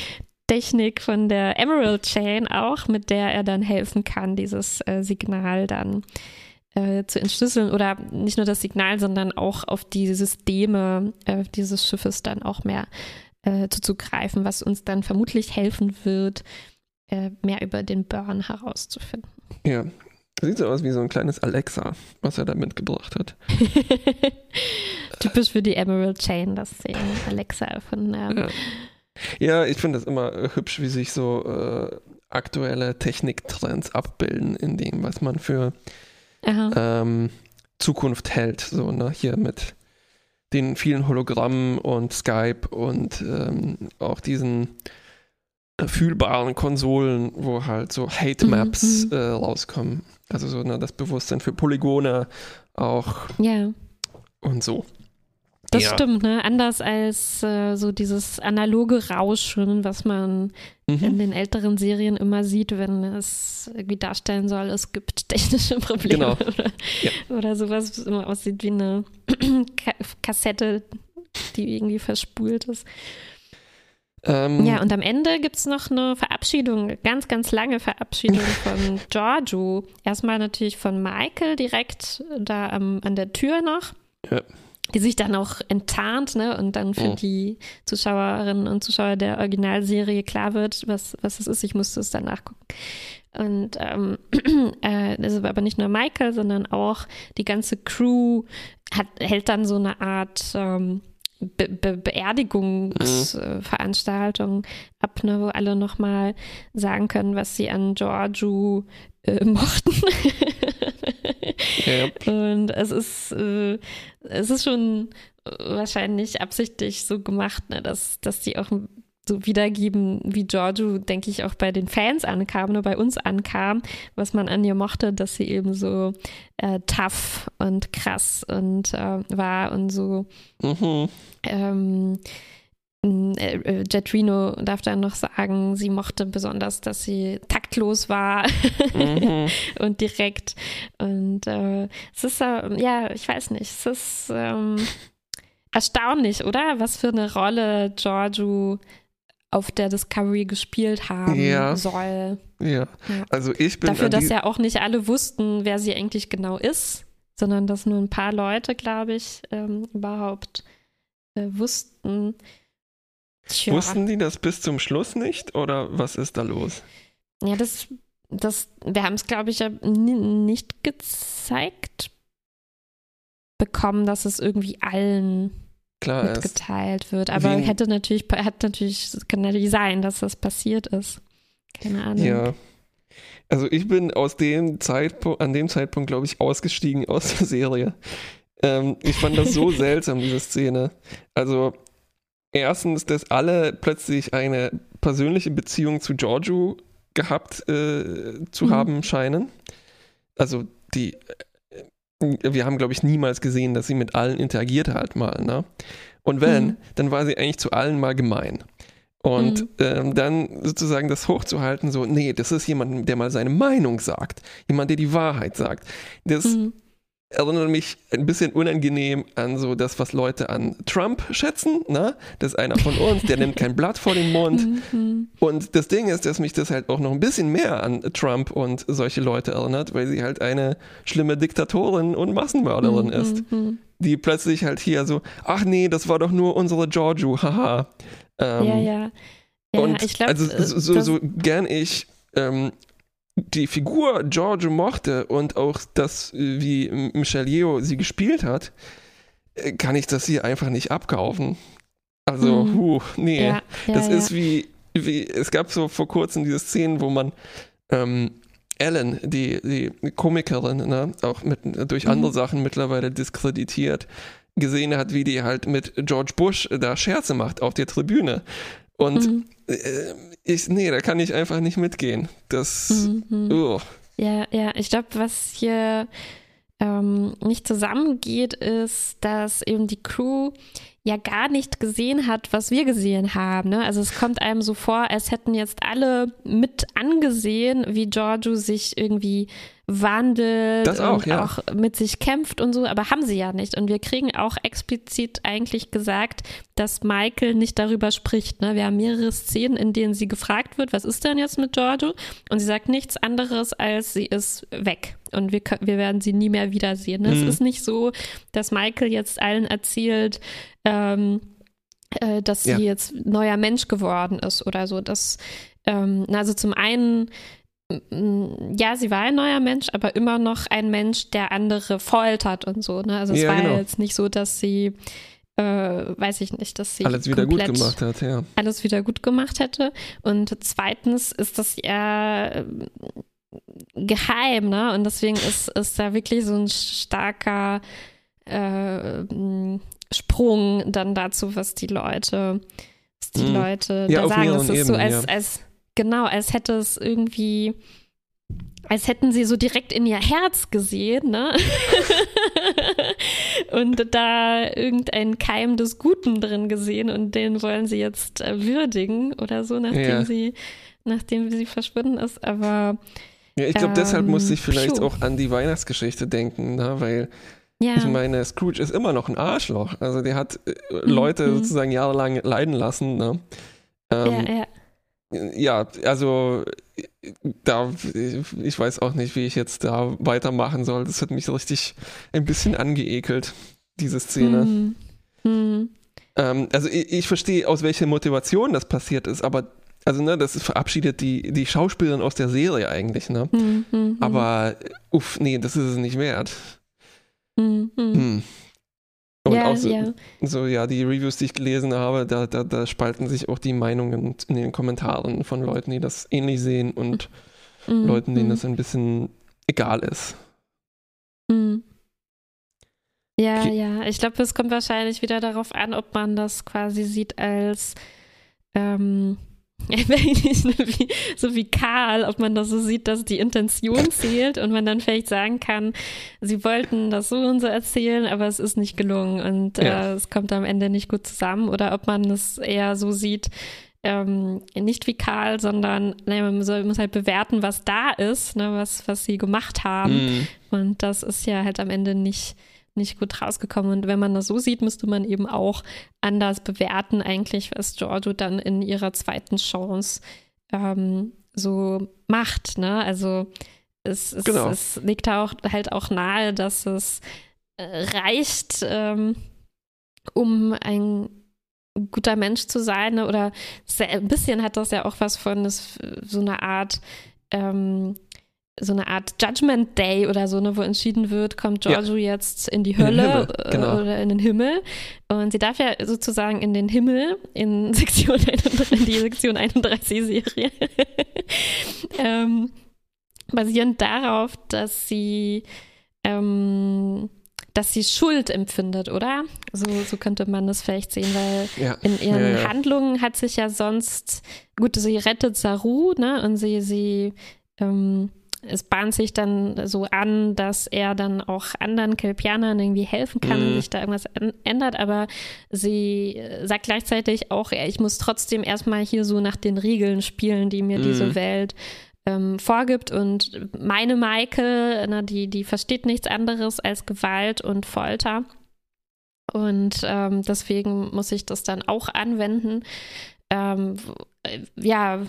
Technik von der Emerald Chain auch, mit der er dann helfen kann, dieses äh, Signal dann äh, zu entschlüsseln oder nicht nur das Signal, sondern auch auf die Systeme äh, dieses Schiffes dann auch mehr äh, zuzugreifen, was uns dann vermutlich helfen wird, äh, mehr über den Burn herauszufinden. Ja, Sieht so aus wie so ein kleines Alexa, was er da mitgebracht hat. Typisch für die Emerald Chain, das Alexa von. Ähm ja. ja. ich finde das immer äh, hübsch, wie sich so äh, aktuelle Techniktrends abbilden in dem, was man für ähm, Zukunft hält. So, ne? Hier mit den vielen Hologrammen und Skype und ähm, auch diesen fühlbaren Konsolen, wo halt so Hate-Maps mhm. äh, rauskommen. Also so ne, das Bewusstsein für Polygone auch. Ja. Und so. Das ja. stimmt, ne? Anders als äh, so dieses analoge Rauschen, was man mhm. in den älteren Serien immer sieht, wenn es irgendwie darstellen soll, es gibt technische Probleme genau. oder, ja. oder sowas, was immer aussieht wie eine Kassette, die irgendwie verspult ist. Ähm, ja, und am Ende gibt es noch eine Verabschiedung, ganz, ganz lange Verabschiedung von Giorgio. Erstmal natürlich von Michael direkt da am, an der Tür noch. Ja. Die sich dann auch enttarnt, ne? Und dann für oh. die Zuschauerinnen und Zuschauer der Originalserie klar wird, was, was es ist. Ich musste es dann nachgucken. Und ähm, äh, das ist aber nicht nur Michael, sondern auch die ganze Crew hat, hält dann so eine Art ähm, Be Be Beerdigungsveranstaltung mhm. ab, ne, wo alle nochmal sagen können, was sie an Giorgio äh, mochten. Yep. Und es ist, äh, es ist schon wahrscheinlich absichtlich so gemacht, ne, dass, dass die auch so wiedergeben, wie Giorgio, denke ich, auch bei den Fans ankam, nur bei uns ankam, was man an ihr mochte, dass sie eben so äh, tough und krass und äh, war und so. Mhm. Ähm, äh, äh, Jet Reno darf dann noch sagen, sie mochte besonders, dass sie taktlos war mhm. und direkt. Und äh, es ist, äh, ja, ich weiß nicht, es ist ähm, erstaunlich, oder? Was für eine Rolle Giorgio auf der Discovery gespielt haben ja. soll. Ja. ja. also ich bin. Dafür, dass ja auch nicht alle wussten, wer sie eigentlich genau ist, sondern dass nur ein paar Leute, glaube ich, ähm, überhaupt äh, wussten. Tja. Wussten die das bis zum Schluss nicht oder was ist da los? Ja, das, das, wir haben es, glaube ich, nicht gezeigt bekommen, dass es irgendwie allen Klar, mitgeteilt wird. Aber hätte natürlich, hat natürlich, kann natürlich sein, dass das passiert ist. Keine Ahnung. Ja. Also ich bin aus dem Zeitpunkt, an dem Zeitpunkt, glaube ich, ausgestiegen aus der Serie. Ähm, ich fand das so seltsam, diese Szene. Also erstens, dass alle plötzlich eine persönliche Beziehung zu Giorgio gehabt äh, zu mhm. haben scheinen. Also die wir haben, glaube ich, niemals gesehen, dass sie mit allen interagiert hat mal. Ne? Und wenn, mhm. dann war sie eigentlich zu allen mal gemein. Und mhm. ähm, dann sozusagen das hochzuhalten, so, nee, das ist jemand, der mal seine Meinung sagt. Jemand, der die Wahrheit sagt. Das, mhm erinnert mich ein bisschen unangenehm an so das, was Leute an Trump schätzen. Ne? Das ist einer von uns, der nimmt kein Blatt vor den Mund. Mhm. Und das Ding ist, dass mich das halt auch noch ein bisschen mehr an Trump und solche Leute erinnert, weil sie halt eine schlimme Diktatorin und Massenmörderin mhm. ist. Die plötzlich halt hier so, ach nee, das war doch nur unsere Giorgio, haha. Ähm, ja, ja. ja und ich glaub, also so, so, so gern ich ähm, die Figur Giorgio mochte und auch das, wie Michelle Yeoh sie gespielt hat, äh, kann ich das hier einfach nicht abkaufen. Also, mhm. huh, nee. Ja, ja, das ja. ist wie, wie, es gab so vor kurzem diese Szenen, wo man ähm, Ellen, die, die Komikerin, ne, auch mit, durch mhm. andere Sachen mittlerweile diskreditiert, gesehen hat, wie die halt mit George Bush da Scherze macht auf der Tribüne. Und mhm. äh, ich, nee, da kann ich einfach nicht mitgehen. Das, mhm. oh. Ja, ja, ich glaube, was hier ähm, nicht zusammengeht, ist, dass eben die Crew ja gar nicht gesehen hat, was wir gesehen haben. Ne? Also es kommt einem so vor, als hätten jetzt alle mit angesehen, wie Giorgio sich irgendwie wandelt auch, und ja. auch mit sich kämpft und so, aber haben sie ja nicht. Und wir kriegen auch explizit eigentlich gesagt, dass Michael nicht darüber spricht. Ne? Wir haben mehrere Szenen, in denen sie gefragt wird, was ist denn jetzt mit Giorgio? Und sie sagt nichts anderes, als sie ist weg. Und wir, wir werden sie nie mehr wiedersehen. Ne? Mhm. Es ist nicht so, dass Michael jetzt allen erzählt, ähm, äh, dass sie ja. jetzt neuer Mensch geworden ist oder so. Das, ähm, also zum einen ja, sie war ein neuer Mensch, aber immer noch ein Mensch, der andere foltert und so. Ne? Also es ja, war genau. jetzt nicht so, dass sie, äh, weiß ich nicht, dass sie alles wieder gut gemacht hat, ja. Alles wieder gut gemacht hätte. Und zweitens ist das ja äh, geheim, ne? Und deswegen ist, ist da wirklich so ein starker äh, Sprung dann dazu, was die Leute, was die mhm. Leute ja, da sagen. Es ist Ebene, so, als, ja. als genau, als hätte es irgendwie, als hätten sie so direkt in ihr Herz gesehen, ne? und da irgendein Keim des Guten drin gesehen und den wollen sie jetzt äh, würdigen oder so, nachdem ja. sie, nachdem sie verschwunden ist. Aber ja, ich glaube, ähm, deshalb muss ich vielleicht pfiuh. auch an die Weihnachtsgeschichte denken, ne? weil ja. Ich meine, Scrooge ist immer noch ein Arschloch. Also der hat äh, Leute mhm. sozusagen jahrelang leiden lassen. Ne? Ähm, ja, ja ja, also da, ich weiß auch nicht, wie ich jetzt da weitermachen soll. Das hat mich richtig ein bisschen angeekelt, diese Szene. Mhm. Mhm. Ähm, also ich, ich, verstehe, aus welcher Motivation das passiert ist, aber also ne, das verabschiedet die, die Schauspielerin aus der Serie eigentlich, ne? Mhm. Aber uff, nee, das ist es nicht wert. Mhm. Hm. Und ja, auch so ja. so, ja, die Reviews, die ich gelesen habe, da, da, da spalten sich auch die Meinungen in den Kommentaren von Leuten, die das ähnlich sehen und mhm. Leuten, denen mhm. das ein bisschen egal ist. Mhm. Ja, okay. ja. Ich glaube, es kommt wahrscheinlich wieder darauf an, ob man das quasi sieht als ähm, so wie Karl, ob man das so sieht, dass die Intention zählt und man dann vielleicht sagen kann, sie wollten das so und so erzählen, aber es ist nicht gelungen und ja. äh, es kommt am Ende nicht gut zusammen oder ob man es eher so sieht, ähm, nicht wie Karl, sondern ne, man soll, muss halt bewerten, was da ist, ne, was, was sie gemacht haben. Mhm. Und das ist ja halt am Ende nicht, nicht gut rausgekommen. Und wenn man das so sieht, müsste man eben auch anders bewerten, eigentlich, was Giorgio dann in ihrer zweiten Chance ähm, so macht. Ne? Also es, es, genau. es, liegt auch halt auch nahe, dass es äh, reicht, ähm, um ein guter Mensch zu sein. Ne? Oder ein bisschen hat das ja auch was von so einer Art ähm, so eine Art Judgment Day oder so, ne, wo entschieden wird, kommt Giorgio ja. jetzt in die Hölle in genau. oder in den Himmel. Und sie darf ja sozusagen in den Himmel, in Sektion 31, in die Sektion 31 Serie. ähm, basierend darauf, dass sie ähm, dass sie Schuld empfindet, oder? So, so könnte man das vielleicht sehen, weil ja. in ihren ja, ja. Handlungen hat sich ja sonst, gut, sie rettet Saru, ne? Und sie, sie ähm, es bahnt sich dann so an, dass er dann auch anderen Kelpianern irgendwie helfen kann mhm. sich da irgendwas ändert, aber sie äh, sagt gleichzeitig auch, ich muss trotzdem erstmal hier so nach den Regeln spielen, die mir mm. diese mhm. Welt ähm, vorgibt und meine Maike, na, die, die versteht nichts anderes als Gewalt und Folter und ähm, deswegen muss ich das dann auch anwenden. Ähm, ja,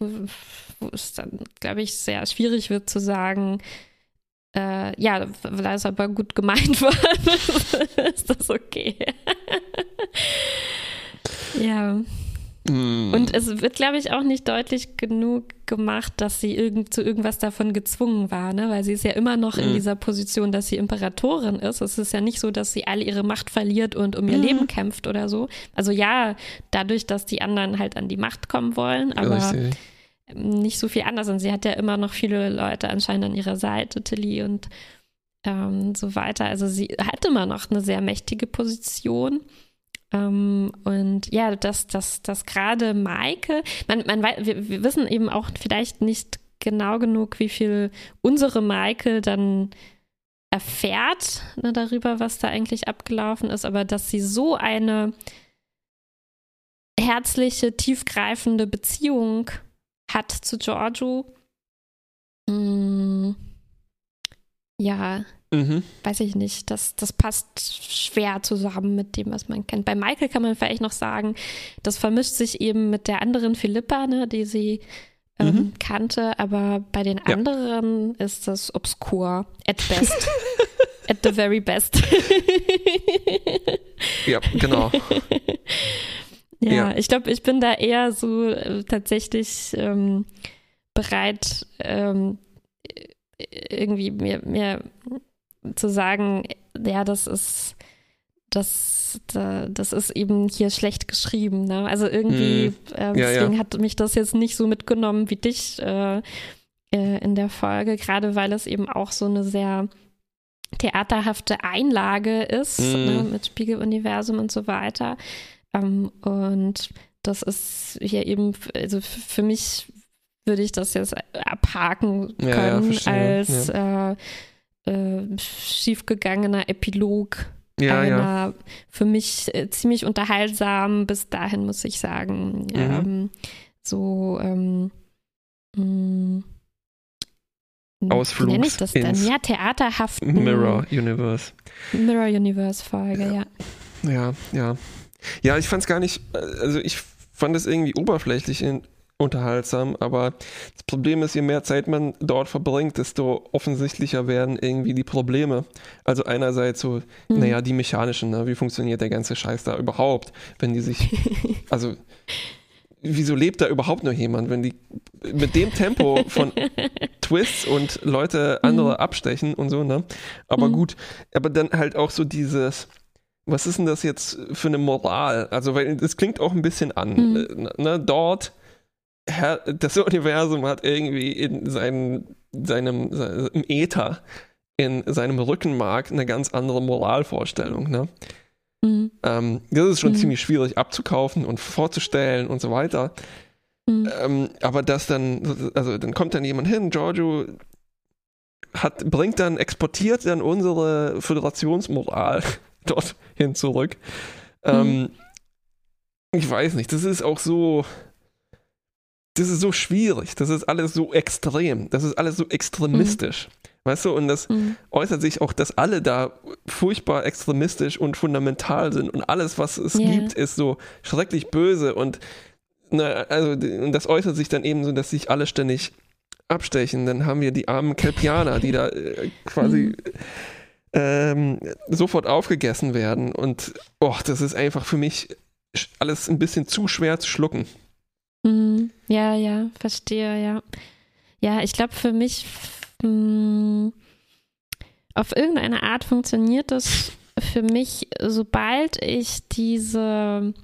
wo es dann, glaube ich, sehr schwierig wird zu sagen, äh, ja, weil es aber gut gemeint war, ist das okay. ja. Mm. Und es wird, glaube ich, auch nicht deutlich genug gemacht, dass sie irgend, zu irgendwas davon gezwungen war, ne? weil sie ist ja immer noch mm. in dieser Position, dass sie Imperatorin ist. Es ist ja nicht so, dass sie all ihre Macht verliert und um ihr mm. Leben kämpft oder so. Also ja, dadurch, dass die anderen halt an die Macht kommen wollen, aber Richtig nicht so viel anders. Und sie hat ja immer noch viele Leute anscheinend an ihrer Seite, Tilly und ähm, so weiter. Also sie hat immer noch eine sehr mächtige Position. Ähm, und ja, dass, dass, dass gerade Maike, man, man wir, wir wissen eben auch vielleicht nicht genau genug, wie viel unsere Maike dann erfährt ne, darüber, was da eigentlich abgelaufen ist, aber dass sie so eine herzliche, tiefgreifende Beziehung hat zu Giorgio. Mm, ja, mhm. weiß ich nicht, das, das passt schwer zusammen mit dem, was man kennt. Bei Michael kann man vielleicht noch sagen, das vermischt sich eben mit der anderen Philippa, ne, die sie ähm, mhm. kannte, aber bei den ja. anderen ist das obskur, at best. at the very best. ja, genau. Ja, ja. ich glaube, ich bin da eher so äh, tatsächlich ähm, bereit, ähm, irgendwie mir, mir zu sagen, ja, das ist, das, das ist eben hier schlecht geschrieben. Ne? Also irgendwie, mm. äh, deswegen ja. hat mich das jetzt nicht so mitgenommen wie dich äh, äh, in der Folge, gerade weil es eben auch so eine sehr theaterhafte Einlage ist, mm. ne, mit Spiegeluniversum und so weiter. Ähm, und das ist hier eben, also für mich würde ich das jetzt abhaken können ja, ja, als ja. Äh, äh, schiefgegangener Epilog ja, einer für mich äh, ziemlich unterhaltsam bis dahin, muss ich sagen. Mhm. Ähm, so ähm, mh, Ausflug. Wie nenne ich das denn? Ja, theaterhaften. Mirror Universe. Mirror Universe Folge, ja. Ja, ja. Ja, ich fand es gar nicht, also ich fand es irgendwie oberflächlich in, unterhaltsam, aber das Problem ist, je mehr Zeit man dort verbringt, desto offensichtlicher werden irgendwie die Probleme. Also einerseits so, mhm. naja, die mechanischen, ne? wie funktioniert der ganze Scheiß da überhaupt, wenn die sich, also wieso lebt da überhaupt noch jemand, wenn die mit dem Tempo von Twists und Leute andere mhm. abstechen und so, ne? Aber mhm. gut, aber dann halt auch so dieses, was ist denn das jetzt für eine Moral? Also, weil das klingt auch ein bisschen an. Mhm. Ne, dort, das Universum hat irgendwie in seinen, seinem, im Äther, in seinem Rückenmark eine ganz andere Moralvorstellung. Ne? Mhm. Ähm, das ist schon mhm. ziemlich schwierig abzukaufen und vorzustellen und so weiter. Mhm. Ähm, aber das dann, also dann kommt dann jemand hin, Giorgio hat, bringt dann, exportiert dann unsere Föderationsmoral dorthin zurück. Ähm, mhm. ich weiß nicht, das ist auch so. Das ist so schwierig, das ist alles so extrem, das ist alles so extremistisch. Mhm. Weißt du, und das mhm. äußert sich auch, dass alle da furchtbar extremistisch und fundamental sind und alles, was es yeah. gibt, ist so schrecklich böse und na, also und das äußert sich dann eben so, dass sich alle ständig abstechen. Dann haben wir die armen Kelpianer, die da äh, quasi mhm ähm, sofort aufgegessen werden. Und oh, das ist einfach für mich alles ein bisschen zu schwer zu schlucken. Mhm. Ja, ja, verstehe, ja. Ja, ich glaube, für mich mh, hm, auf irgendeine Art funktioniert das für mich, sobald ich diese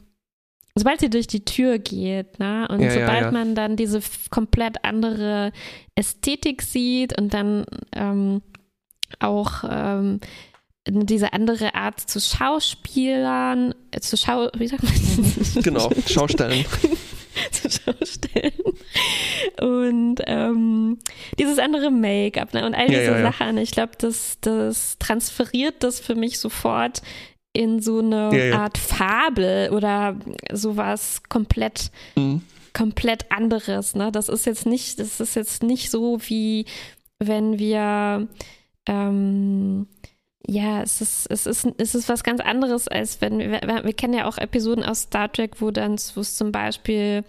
sobald sie durch die Tür geht, ne? Und ja, sobald ja, ja. man dann diese komplett andere Ästhetik sieht und dann ähm, auch ähm, diese andere Art zu Schauspielern, äh, zu Schau, wie sagt man das? Genau, Schaustellen. zu Schaustellen. Und ähm, dieses andere Make-up ne? und all diese ja, ja, Sachen. Ich glaube, das, das transferiert das für mich sofort in so eine Art Fabel oder sowas komplett, mhm. komplett anderes. Ne? Das ist jetzt nicht, das ist jetzt nicht so wie wenn wir ähm, ja, es ist, es, ist, es ist was ganz anderes, als wenn wir, wir kennen ja auch Episoden aus Star Trek, wo dann, wo es zum Beispiel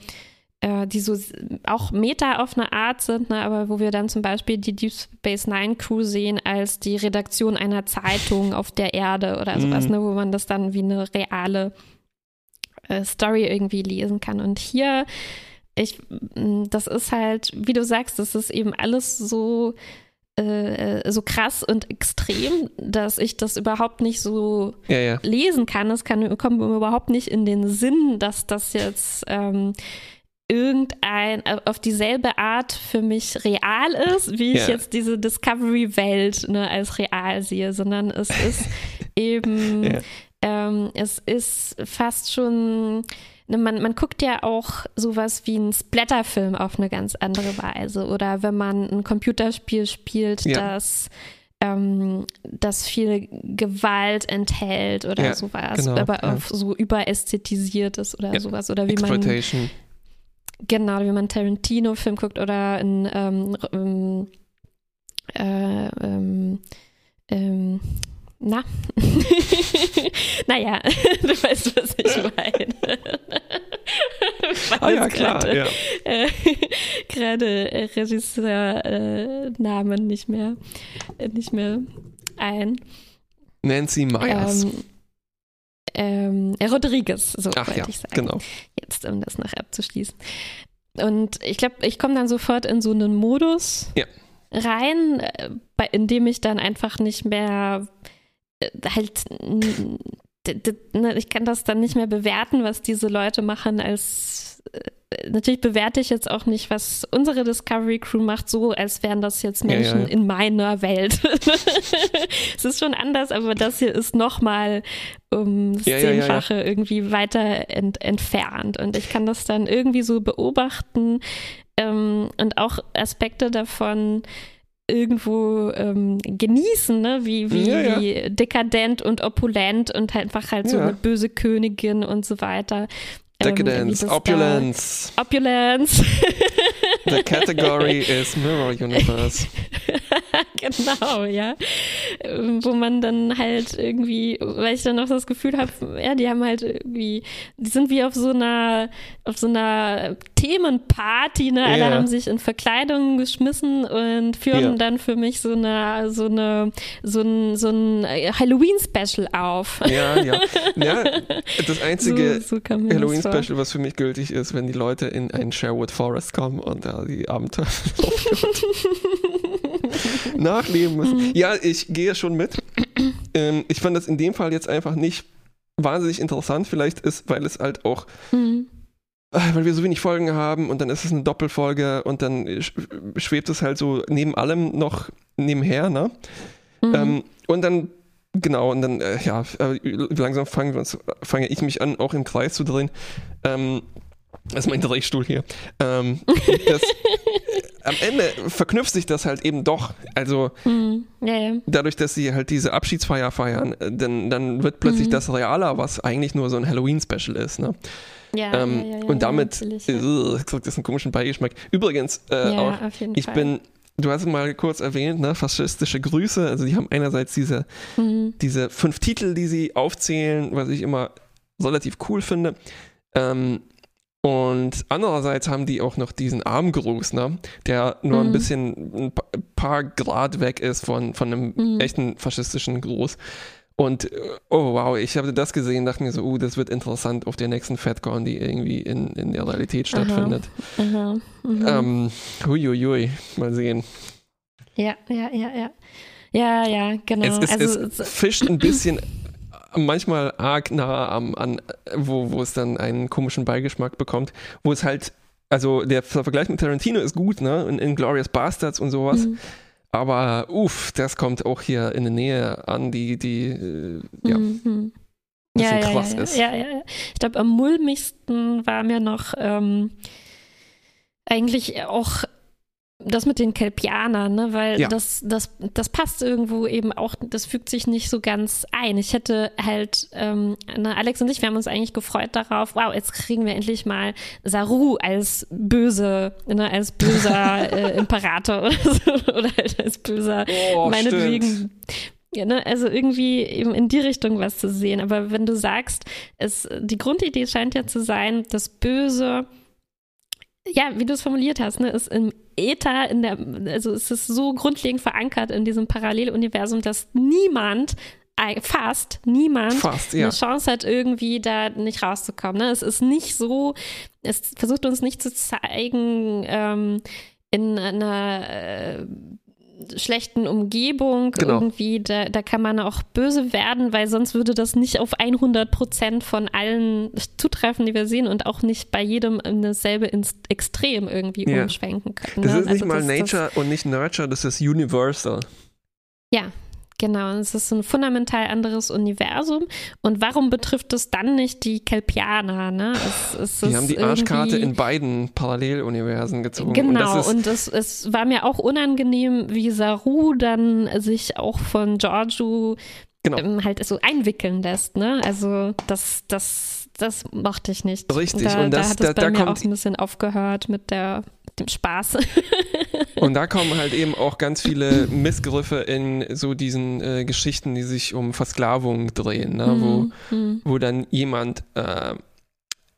äh, die so auch Meta auf eine Art sind, ne, aber wo wir dann zum Beispiel die Deep Space Nine Crew sehen als die Redaktion einer Zeitung auf der Erde oder sowas, mhm. ne, wo man das dann wie eine reale äh, Story irgendwie lesen kann. Und hier, ich, das ist halt, wie du sagst, das ist eben alles so äh, so krass und extrem, dass ich das überhaupt nicht so ja, ja. lesen kann. Es kann, kommt mir überhaupt nicht in den Sinn, dass das jetzt ähm, irgendein äh, auf dieselbe Art für mich real ist, wie ich jetzt diese Discovery-Welt ne, als real sehe, sondern es ist eben, ähm, es ist fast schon man, man guckt ja auch sowas wie einen Splatterfilm auf eine ganz andere Weise. Oder wenn man ein Computerspiel spielt, ja. das ähm, das viel Gewalt enthält oder ja, sowas, genau, aber ja. auf so überästhetisiert ist oder ja. sowas. Oder wie man genau, wie man Tarantino-Film guckt oder in ähm, äh, ähm, ähm, na, naja, du weißt, was ich meine. ah ja, klar, grade, ja. Äh, gerade Regisseur-Namen äh, nicht mehr, äh, nicht mehr ein. Nancy Myers. Ähm, ähm, Rodriguez, so Ach wollte ja, ich sagen. genau. Jetzt, um das noch abzuschließen. Und ich glaube, ich komme dann sofort in so einen Modus Ja. rein, äh, bei, in dem ich dann einfach nicht mehr äh, halt ne, ich kann das dann nicht mehr bewerten, was diese Leute machen als äh, natürlich bewerte ich jetzt auch nicht, was unsere Discovery Crew macht, so als wären das jetzt Ja, ja, Menschen ja. in meiner Welt. es ist schon anders, aber das hier ist nochmal um das Ja, ja, ja, ja. Zehnfache irgendwie weiter ent entfernt. Und ich kann das dann irgendwie so beobachten ähm, und auch Aspekte davon irgendwo ähm, genießen, ne? wie, wie, Ja, ja. wie dekadent und opulent und halt einfach halt so eine böse Königin und so weiter. Ähm, Decadence, das da- Opulence. Opulence. The category is Mirror Universe. genau, ja. Ähm, Wo man dann halt irgendwie, weil ich dann auch das Gefühl habe, ja, die haben halt irgendwie, die sind wie auf so einer, auf so einer Themenparty, ne? Alle haben sich in Verkleidungen geschmissen und führen Ja. dann für mich so eine, so eine, so ein, so ein Halloween-Special auf. Ja, ja. Ja, das einzige so, so kam Halloween-Special, was für mich gültig ist, wenn die Leute in einen Sherwood Forest kommen und da die Abenteuer nachleben müssen. Ja, ich gehe schon mit. Ähm, ich fand das in dem Fall jetzt einfach nicht wahnsinnig interessant. Vielleicht ist, weil es halt auch, Mhm. äh, weil wir so wenig Folgen haben und dann ist es eine Doppelfolge und dann sch- schwebt es halt so neben allem noch nebenher, ne? Mhm. Ähm, und dann, genau, und dann, äh, ja, äh, langsam fange ich mich an, auch im Kreis zu drehen. Ähm, das ist mein Drehstuhl hier. Ähm, das, am Ende verknüpft sich das halt eben doch. Also Mhm. Ja, ja. dadurch, dass sie halt diese Abschiedsfeier feiern, äh, dann, dann wird plötzlich Mhm. das realer, was eigentlich nur so ein Halloween-Special ist. Ne? Ja, ähm, ja, ja, ja, und damit natürlich, ja. äh, das einen komischen Beigeschmack. Übrigens, äh, ja, auch, ich Fall. bin, du hast mal kurz erwähnt, ne, faschistische Grüße. Also die haben einerseits diese Mhm. diese fünf Titel, die sie aufzählen, was ich immer relativ cool finde. Ähm, und andererseits haben die auch noch diesen Armgruß, ne? der nur ein Mhm. bisschen ein pa- paar Grad weg ist von, von einem Mhm. echten faschistischen Gruß. Und äh, oh wow, ich habe das gesehen, dachte mir so, uh, das wird interessant auf der nächsten FedCon, die irgendwie in, in der Realität Aha. stattfindet. Aha. Mhm. Ähm, huiuiui, mal sehen. Ja, ja, ja, ja. Ja, ja, genau. Es, es, also, es fischt ein bisschen manchmal arg nah am, an, wo, wo es dann einen komischen Beigeschmack bekommt, wo es halt, also der Vergleich mit Tarantino ist gut, ne? In, in Glorious Bastards und sowas. Mhm. Aber uff, das kommt auch hier in der Nähe an, die, die, äh, ja, Mhm. bisschen ja, ja, krass ja, ist. Ja, ja, ja. Ich glaube, am mulmigsten war mir noch ähm, eigentlich auch das mit den Kelpianern, ne? weil Ja. das, das, das passt irgendwo eben auch, das fügt sich nicht so ganz ein. Ich hätte halt, ähm, ne, Alex und ich, wir haben uns eigentlich gefreut darauf, wow, jetzt kriegen wir endlich mal Saru als böse, ne, als böser äh, Imperator oder so, oder halt als böser Oh, meinetwegen. Ja, ne, also irgendwie eben in die Richtung was zu sehen. Aber wenn du sagst, es, die Grundidee scheint ja zu sein, das Böse, ja, wie du es formuliert hast, ne, ist im Äther, in der, also es ist so grundlegend verankert in diesem Paralleluniversum, dass niemand, fast niemand, Fast, ja. eine Chance hat, irgendwie da nicht rauszukommen. Ne? Es ist nicht so, es versucht uns nicht zu zeigen, ähm, in einer äh, schlechten Umgebung Genau. irgendwie, da, da kann man auch böse werden, weil sonst würde das nicht auf 100 Prozent von allen zutreffen, die wir sehen und auch nicht bei jedem in dasselbe Extrem irgendwie Ja. umschwenken können. Das ne? ist nicht Also mal das- Nature und nicht Nurture, das ist Universal. Ja, genau. Es ist ein fundamental anderes Universum. Und warum betrifft es dann nicht die Kelpianer? Ne? Es, es Die haben die Arschkarte in beiden Paralleluniversen gezogen. Genau, und und es, es war mir auch unangenehm, wie Saru dann sich auch von Giorgio Genau. ähm, halt so einwickeln lässt. Ne? Also das, das, das mochte ich nicht. Richtig. Da, und das, da hat es bei da mir auch ein bisschen aufgehört mit der dem Spaß. und da kommen halt eben auch ganz viele Missgriffe in so diesen äh, Geschichten, die sich um Versklavung drehen, ne? mhm. wo, mhm. wo dann jemand äh,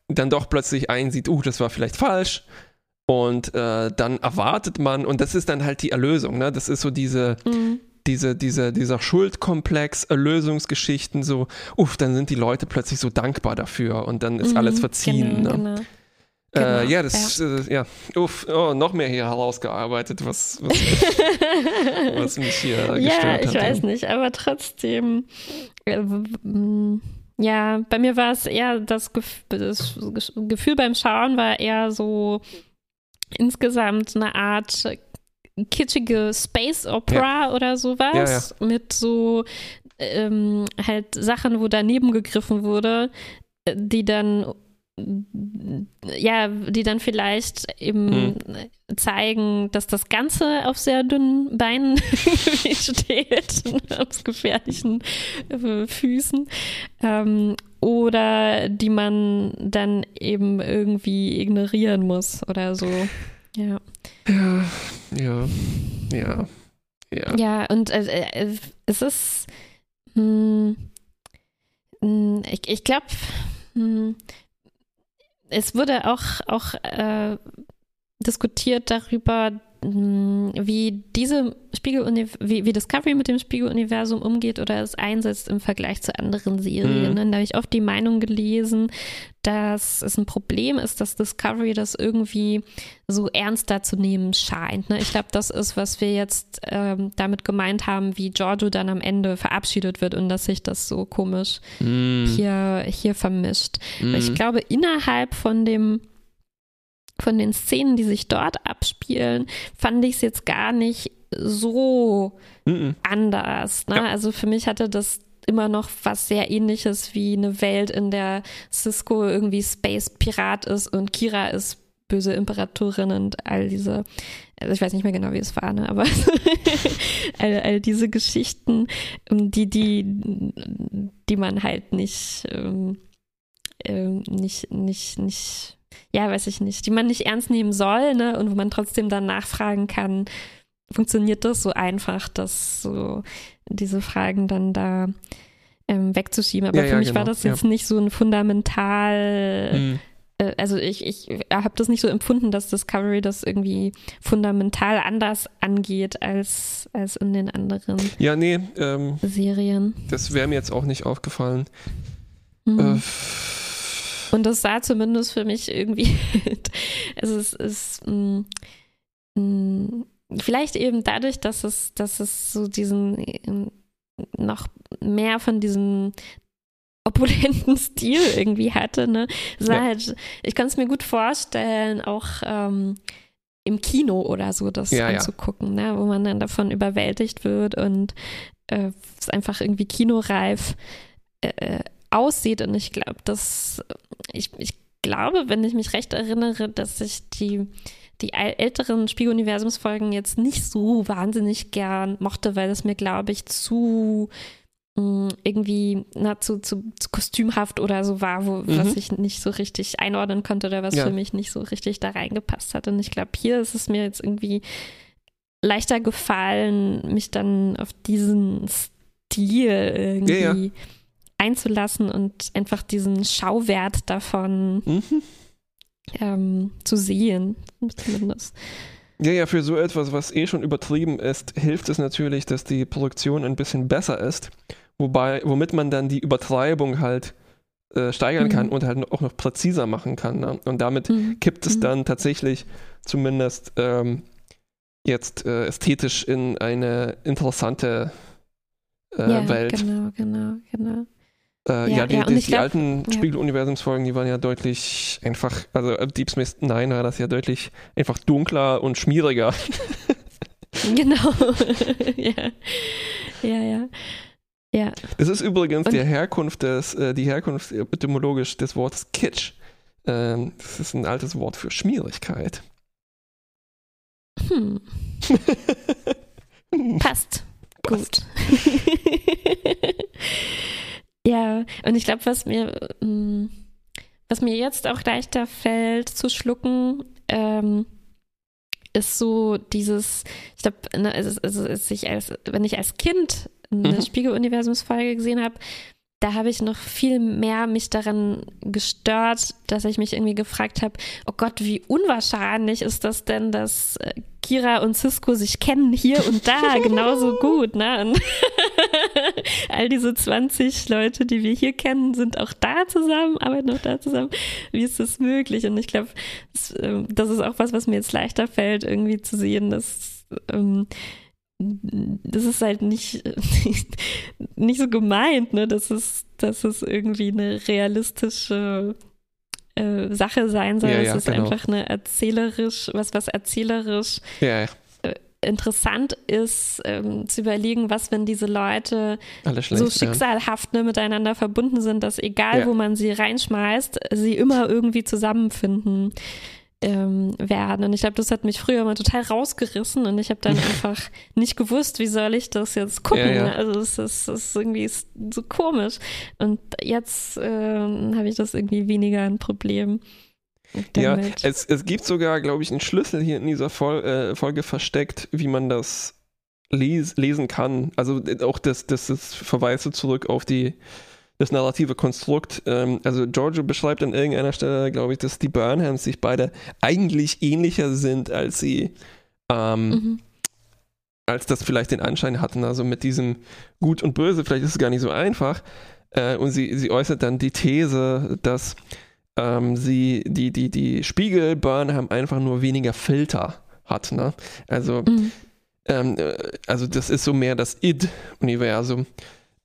dann doch plötzlich einsieht, uh, das war vielleicht falsch. Und äh, dann erwartet man, und das ist dann halt die Erlösung, ne? Das ist so diese, mhm diese, diese, dieser Schuldkomplex, Erlösungsgeschichten, so, uff, dann sind die Leute plötzlich so dankbar dafür und dann ist mhm, alles verziehen. Genau, ne? genau. Äh, genau, ja, das, ja. Äh, ja, uff, oh, noch mehr hier herausgearbeitet, was, was, was mich hier ja, gestört hat. Ja, ich weiß nicht, aber trotzdem, äh, ja, bei mir war es eher das, Gef das Gefühl beim Schauen war eher so insgesamt eine Art kitschige Space Opera ja. oder sowas ja, ja. mit so ähm, halt Sachen, wo daneben gegriffen wurde, äh, die dann ja, die dann vielleicht eben mhm. zeigen, dass das Ganze auf sehr dünnen Beinen steht, auf gefährlichen äh, Füßen. Ähm, oder die man dann eben irgendwie ignorieren muss oder so. Ja. Ja, ja, ja. Ja, ja und äh, äh es ist, mh, hm, hm, ich, ich glaube, hm, es wurde auch, auch äh, diskutiert darüber, wie diese Spiegel wie, wie Discovery mit dem Spiegeluniversum umgeht oder es einsetzt im Vergleich zu anderen Serien. Mhm. Da habe ich oft die Meinung gelesen, dass es ein Problem ist, dass Discovery das irgendwie so ernster zu nehmen scheint. Ne? Ich glaube, das ist, was wir jetzt ähm, damit gemeint haben, wie Giorgio dann am Ende verabschiedet wird und dass sich das so komisch mhm. hier, hier vermischt. Mhm. Ich glaube, innerhalb von dem von den Szenen, die sich dort abspielen, fand ich es jetzt gar nicht so mm anders. Ne? Ja. Also für mich hatte das immer noch was sehr ähnliches wie eine Welt, in der Cisco irgendwie Space Pirat ist und Kira ist böse Imperatorin und all diese, also ich weiß nicht mehr genau, wie es war, ne? aber all, all, diese Geschichten, die, die, die man halt nicht, ähm, ähm, nicht, nicht, nicht ja, weiß ich nicht, die man nicht ernst nehmen soll, ne? Und wo man trotzdem dann nachfragen kann, funktioniert das so einfach, dass so diese Fragen dann da ähm, wegzuschieben. Aber ja, für ja, mich genau. war das jetzt ja. nicht so ein fundamental. Hm. Äh, also ich, ich habe das nicht so empfunden, dass Discovery das irgendwie fundamental anders angeht als, als in den anderen ja, nee, ähm, Serien. Das wäre mir jetzt auch nicht aufgefallen. Mhm. Äh, und das sah zumindest für mich irgendwie, also es ist mh, mm, mh, mm, vielleicht eben dadurch, dass es, dass es so diesen ähm, noch mehr von diesem opulenten Stil irgendwie hatte. Ne? Ja. Halt, ich kann es mir gut vorstellen, auch ähm, im Kino oder so das ja, anzugucken, ja. Ne? wo man dann davon überwältigt wird und äh, es einfach irgendwie kinoreif äh, aussieht. Und ich glaube, dass ich, ich glaube, wenn ich mich recht erinnere, dass ich die, die älteren Spiegeluniversumsfolgen jetzt nicht so wahnsinnig gern mochte, weil es mir, glaube ich, zu mm, irgendwie na, zu, zu, zu, kostümhaft oder so war, wo, mhm. was ich nicht so richtig einordnen konnte oder was ja. für mich nicht so richtig da reingepasst hat. Und ich glaube, hier ist es mir jetzt irgendwie leichter gefallen, mich dann auf diesen Stil irgendwie ja, ja einzulassen und einfach diesen Schauwert davon mhm. ähm, zu sehen, zumindest. Ja, ja, für so etwas, was eh schon übertrieben ist, hilft es natürlich, dass die Produktion ein bisschen besser ist, wobei, womit man dann die Übertreibung halt äh, steigern mhm. kann und halt auch noch präziser machen kann. Ne? Und damit mhm. kippt es mhm. dann tatsächlich zumindest ähm, jetzt äh, ästhetisch in eine interessante äh, ja, Welt. Genau, genau, genau. Äh, ja, ja, die, ja, die, die glaub, alten ja. Spiegeluniversumsfolgen, die waren ja deutlich einfach, also äh, Deep Space Nine war das ja deutlich einfach dunkler und schmieriger. genau. ja. Ja, ja. Ja. Das ist übrigens und, die Herkunft des, äh, die Herkunft etymologisch des Wortes Kitsch. Ähm, das ist ein altes Wort für Schmierigkeit. Hm. Passt. Passt. Gut. Ja, und ich glaube, was mir, mm, was mir jetzt auch leichter fällt zu schlucken, ähm, ist so dieses, ich glaube, ne, also, also, ich als, wenn ich als Kind eine mhm. Spiegeluniversumsfolge gesehen habe, da habe ich noch viel mehr mich daran gestört, dass ich mich irgendwie gefragt habe, oh Gott, wie unwahrscheinlich ist das denn, dass äh, Kira und Cisco sich kennen hier und da genauso gut, ne? Und all diese 20 Leute, die wir hier kennen, sind auch da zusammen, arbeiten auch da zusammen. Wie ist das möglich? Und ich glaube, das, ähm, das, ist auch was, was mir jetzt leichter fällt, irgendwie zu sehen, dass ähm, das ist halt nicht, nicht so gemeint, ne? dass, es, dass es irgendwie eine realistische äh, Sache sein soll. Ja, ja, es ist genau. einfach eine erzählerisch, was, was erzählerisch ja, interessant ist, ähm, zu überlegen, was, wenn diese Leute so schicksalhaft ne, miteinander verbunden sind, dass egal, wo man sie reinschmeißt, sie immer irgendwie zusammenfinden ähm, werden. Und ich glaube, das hat mich früher mal total rausgerissen und ich habe dann einfach nicht gewusst, wie soll ich das jetzt gucken. Ja, ja. Also es ist, es ist irgendwie so komisch. Und jetzt ähm, habe ich das irgendwie weniger ein Problem. Ja, es, es gibt sogar, glaube ich, einen Schlüssel hier in dieser Vol äh, Folge versteckt, wie man das les lesen kann. Also äh, auch das, das ist Verweise zurück auf die das narrative Konstrukt. Ähm, also Giorgio beschreibt an irgendeiner Stelle, glaube ich, dass die Burnhams sich beide eigentlich ähnlicher sind, als sie ähm, mhm. als das vielleicht den Anschein hatten. Also mit diesem Gut und Böse, vielleicht ist es gar nicht so einfach. Äh, und sie, sie äußert dann die These, dass ähm, sie die, die, die Spiegel Burnham einfach nur weniger Filter hat. Ne? Also, mhm. ähm, äh, also das ist so mehr das Id-Universum.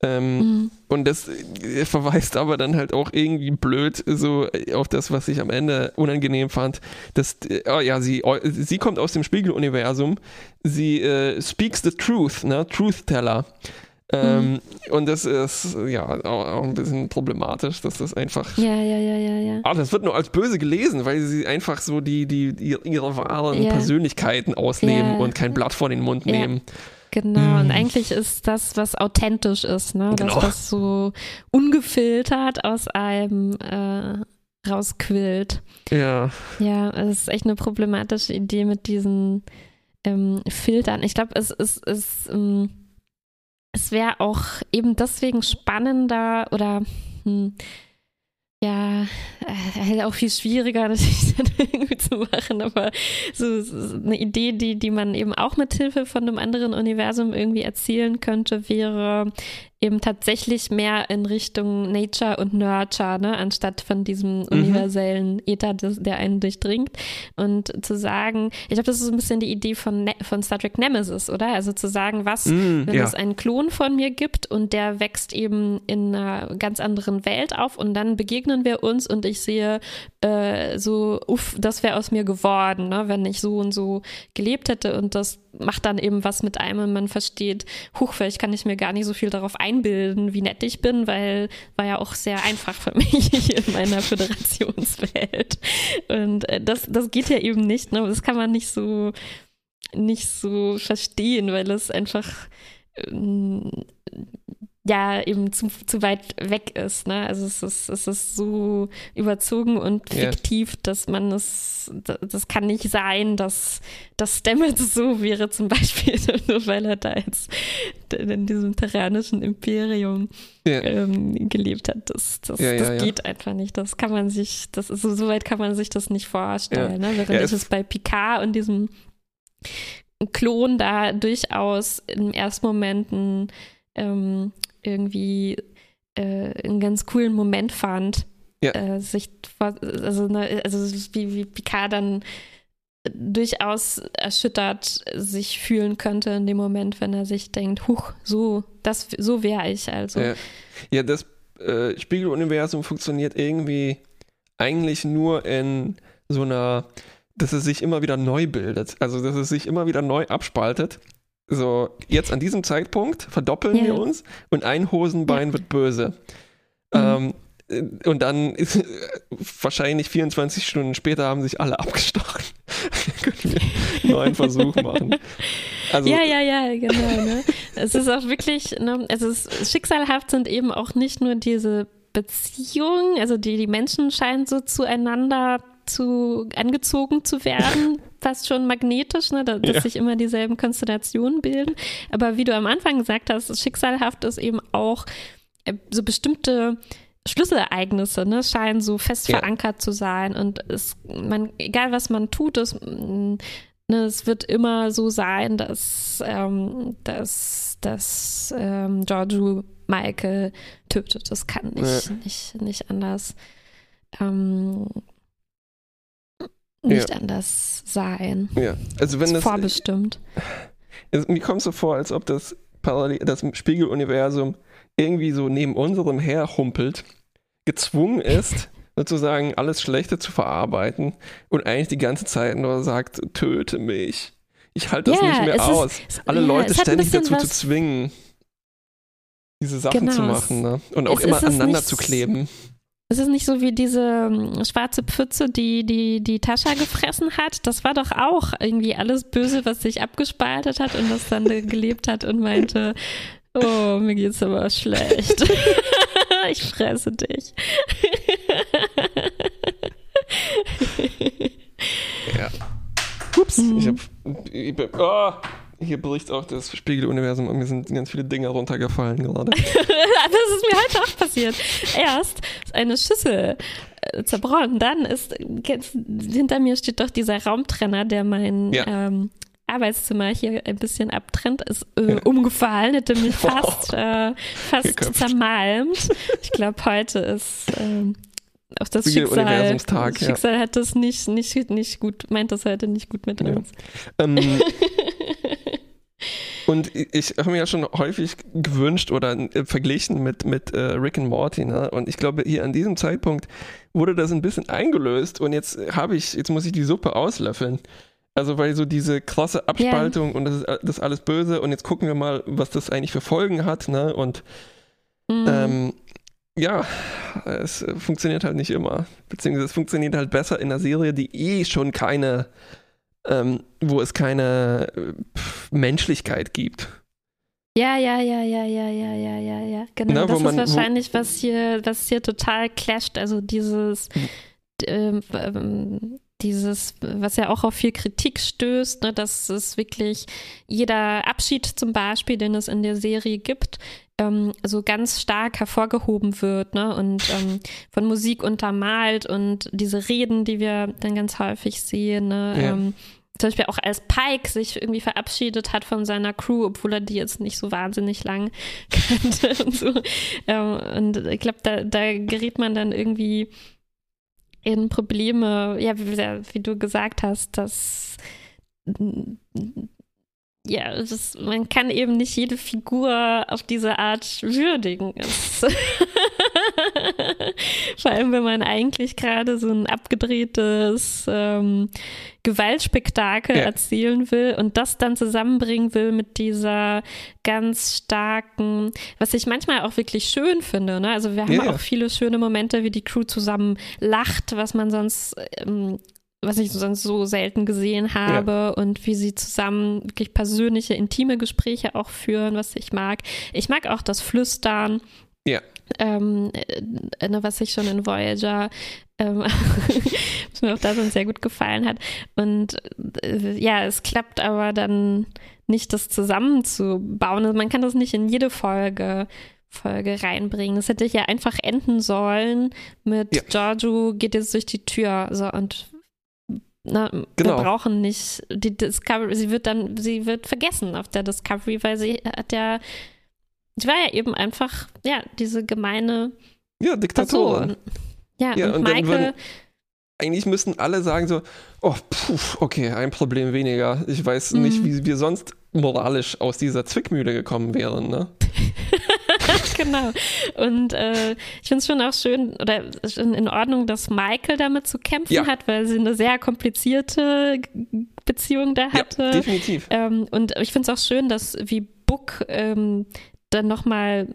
Ähm, mhm. Und das äh, verweist aber dann halt auch irgendwie blöd so auf das, was ich am Ende unangenehm fand. Dass, oh ja, sie, sie kommt aus dem Spiegeluniversum, sie äh, speaks the truth, ne? Truth Teller. Ähm, mhm. Und das ist ja auch, auch, ein bisschen problematisch, dass das einfach. Ja, ja, ja, ja, ja. Ah, das wird nur als böse gelesen, weil sie einfach so die, die, ihre wahren ja. Persönlichkeiten ausleben ja. und kein Blatt vor den Mund ja. nehmen. Genau, und eigentlich ist das, was authentisch ist, ne? Genau. Dass das so ungefiltert aus einem äh, rausquillt. Ja. Ja, es ist echt eine problematische Idee mit diesen ähm, Filtern. Ich glaube, es ist, es, ähm, es wäre auch eben deswegen spannender oder hm, ja, halt auch viel schwieriger dann irgendwie zu machen, aber so, so, eine Idee, die, die man eben auch mit Hilfe von einem anderen Universum irgendwie erzielen könnte, wäre eben tatsächlich mehr in Richtung Nature und Nurture, ne, anstatt von diesem mhm. universellen Ether, der einen durchdringt. Und zu sagen, ich glaube, das ist so ein bisschen die Idee von, ne von Star Trek Nemesis, oder? Also zu sagen, was, mm, wenn ja. es einen Klon von mir gibt und der wächst eben in einer ganz anderen Welt auf und dann begegnen wir uns und ich sehe äh, so, uff, das wäre aus mir geworden, ne, wenn ich so und so gelebt hätte und das macht dann eben was mit einem und man versteht, huch, vielleicht kann ich mir gar nicht so viel darauf einbilden, wie nett ich bin, weil war ja auch sehr einfach für mich in meiner Föderationswelt. Und äh, das, das geht ja eben nicht, ne? Das kann man nicht so, nicht so verstehen, weil es einfach ähm, ja eben zu, zu weit weg ist. Ne? Also es ist, es ist so überzogen und fiktiv, yeah. dass man es, das kann nicht sein, dass das Stamets so wäre zum Beispiel, nur weil er da jetzt in diesem terranischen Imperium yeah. ähm, gelebt hat. Das, das, ja, das ja, geht ja. einfach nicht. Das kann man sich, das ist, so weit kann man sich das nicht vorstellen. Ne? Während ich es bei Picard und diesem Klon da durchaus im ersten Moment ein ähm, irgendwie äh, einen ganz coolen Moment fand. Ja. Äh, sich also, ne, also wie, wie Picard dann durchaus erschüttert sich fühlen könnte in dem Moment, wenn er sich denkt, huch, so, das, so wäre ich also. Ja, ja das äh, Spiegeluniversum funktioniert irgendwie eigentlich nur in so einer, dass es sich immer wieder neu bildet. Also, dass es sich immer wieder neu abspaltet so, jetzt an diesem Zeitpunkt verdoppeln yeah. wir uns und ein Hosenbein ja. wird böse. Mhm. Ähm, äh, und dann ist, wahrscheinlich 24 Stunden später haben sich alle abgestochen. können wir einen neuen Versuch machen. Also, ja, ja, ja, genau. Ne? Es ist auch wirklich, ne, es ist schicksalhaft sind eben auch nicht nur diese Beziehung, also die, die Menschen scheinen so zueinander zu angezogen zu werden, fast schon magnetisch, ne, dass, ja. sich immer dieselben Konstellationen bilden. Aber wie du am Anfang gesagt hast, schicksalhaft ist eben auch äh, so bestimmte Schlüsselereignisse ne, scheinen so fest ja. verankert zu sein und es, man, egal was man tut, es, ne, es wird immer so sein, dass, ähm, dass, dass ähm, Giorgio Michael tötet. Das kann nicht, ja. nicht, nicht anders. Ähm, nicht ja. anders sein. Ja, also wenn das. Vorbestimmt. Also, mir kommt so vor, als ob das, Parallel, das Spiegeluniversum irgendwie so neben unserem herhumpelt, gezwungen ist, sozusagen alles Schlechte zu verarbeiten und eigentlich die ganze Zeit nur sagt, töte mich. Ich halte das ja, nicht mehr aus. Ist, Alle ja, Leute ständig dazu zu zwingen, diese Sachen genau, zu machen ne? und auch immer aneinander zu kleben. Es ist nicht so wie diese ähm, schwarze Pfütze, die, die die Tascha gefressen hat. Das war doch auch irgendwie alles Böse, was sich abgespaltet hat und das dann gelebt hat und meinte, oh, mir geht's aber schlecht. ich fresse dich. ja. Ups, mhm. ich hab. Ich, oh, hier bricht auch das Spiegeluniversum und mir sind ganz viele Dinge runtergefallen gerade. das ist mir heute auch passiert. Erst ist eine Schüssel äh, zerbrochen, dann ist hinter mir steht doch dieser Raumtrenner, der mein ja. ähm, Arbeitszimmer hier ein bisschen abtrennt, ist äh, ja. umgefallen, hätte mich fast, äh, fast zermalmt. Ich glaube, heute ist äh, auch das Schicksal. Schicksal ja. hat das nicht, nicht, nicht gut, meint das heute nicht gut mit uns. Ähm, Und ich habe mir ja schon häufig gewünscht oder äh, verglichen mit, mit äh, Rick and Morty. Ne? Und ich glaube, hier an diesem Zeitpunkt wurde das ein bisschen eingelöst und jetzt habe ich, jetzt muss ich die Suppe auslöffeln. Also weil so diese krasse Abspaltung yeah. und das ist äh, das ist alles böse und jetzt gucken wir mal, was das eigentlich für Folgen hat, ne? Und mm. ähm, ja, es funktioniert halt nicht immer. Beziehungsweise es funktioniert halt besser in einer Serie, die eh schon keine ähm, wo es keine äh, Menschlichkeit gibt. Ja, ja, ja, ja, ja, ja, ja, ja, ja. Genau, Na, das man, ist wahrscheinlich, was hier, was hier total clasht. Also dieses, ähm, ähm, dieses, was ja auch auf viel Kritik stößt, ne, dass es wirklich jeder Abschied zum Beispiel, den es in der Serie gibt, ähm, so ganz stark hervorgehoben wird ne, und ähm, von Musik untermalt und diese Reden, die wir dann ganz häufig sehen, ne, ja. ähm, zum Beispiel auch als Pike sich irgendwie verabschiedet hat von seiner Crew, obwohl er die jetzt nicht so wahnsinnig lang kannte und so. Ähm, und ich glaube, da, da gerät man dann irgendwie in Probleme, ja, wie, wie du gesagt hast, dass ja, ist, man kann eben nicht jede Figur auf diese Art würdigen. Vor allem, wenn man eigentlich gerade so ein abgedrehtes ähm, Gewaltspektakel ja. erzählen will und das dann zusammenbringen will mit dieser ganz starken, was ich manchmal auch wirklich schön finde. Ne? Also wir haben ja. auch viele schöne Momente, wie die Crew zusammen lacht, was man sonst ähm, was ich sonst so selten gesehen habe ja. und wie sie zusammen wirklich persönliche, intime Gespräche auch führen, was ich mag. Ich mag auch das Flüstern. Ja. Ähm, äh, ne, was ich schon in Voyager, ähm, was mir auch da schon sehr gut gefallen hat. Und äh, ja, es klappt aber dann nicht, das zusammenzubauen. Also man kann das nicht in jede Folge Folge reinbringen. Das hätte ja einfach enden sollen mit ja. Giorgio geht jetzt durch die Tür. So, und na, genau. Wir brauchen nicht die Discovery, sie wird dann, sie wird vergessen auf der Discovery, weil sie hat ja, sie war ja eben einfach, ja, diese gemeine ja, Diktatorin. Ja, ja, und, und Michael. eigentlich müssten alle sagen so, oh, puh, okay, ein Problem weniger. Ich weiß mhm. nicht, wie wir sonst moralisch aus dieser Zwickmühle gekommen wären, ne? genau. Und äh, ich finde es schon auch schön oder in Ordnung, dass Michael damit zu kämpfen ja. hat, weil sie eine sehr komplizierte Beziehung da hatte. Ja, definitiv. Ähm, und ich finde es auch schön, dass wie Book ähm, dann nochmal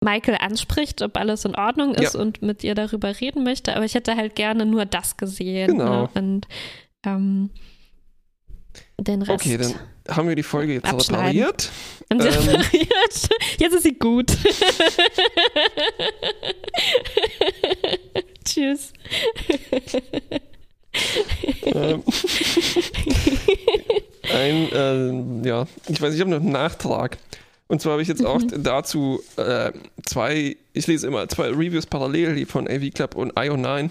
Michael anspricht, ob alles in Ordnung ist ja. und mit ihr darüber reden möchte. Aber ich hätte halt gerne nur das gesehen. Genau. Ne? Und ähm, den Rest. Okay, dann haben wir die Folge jetzt repariert. Ähm, repariert? Jetzt ist sie gut. Tschüss. ähm, ein, äh, ja, ich weiß, ich habe noch einen Nachtrag. Und zwar habe ich jetzt auch mhm. dazu äh, zwei, ich lese immer zwei Reviews parallel, die von AV Club und IO9.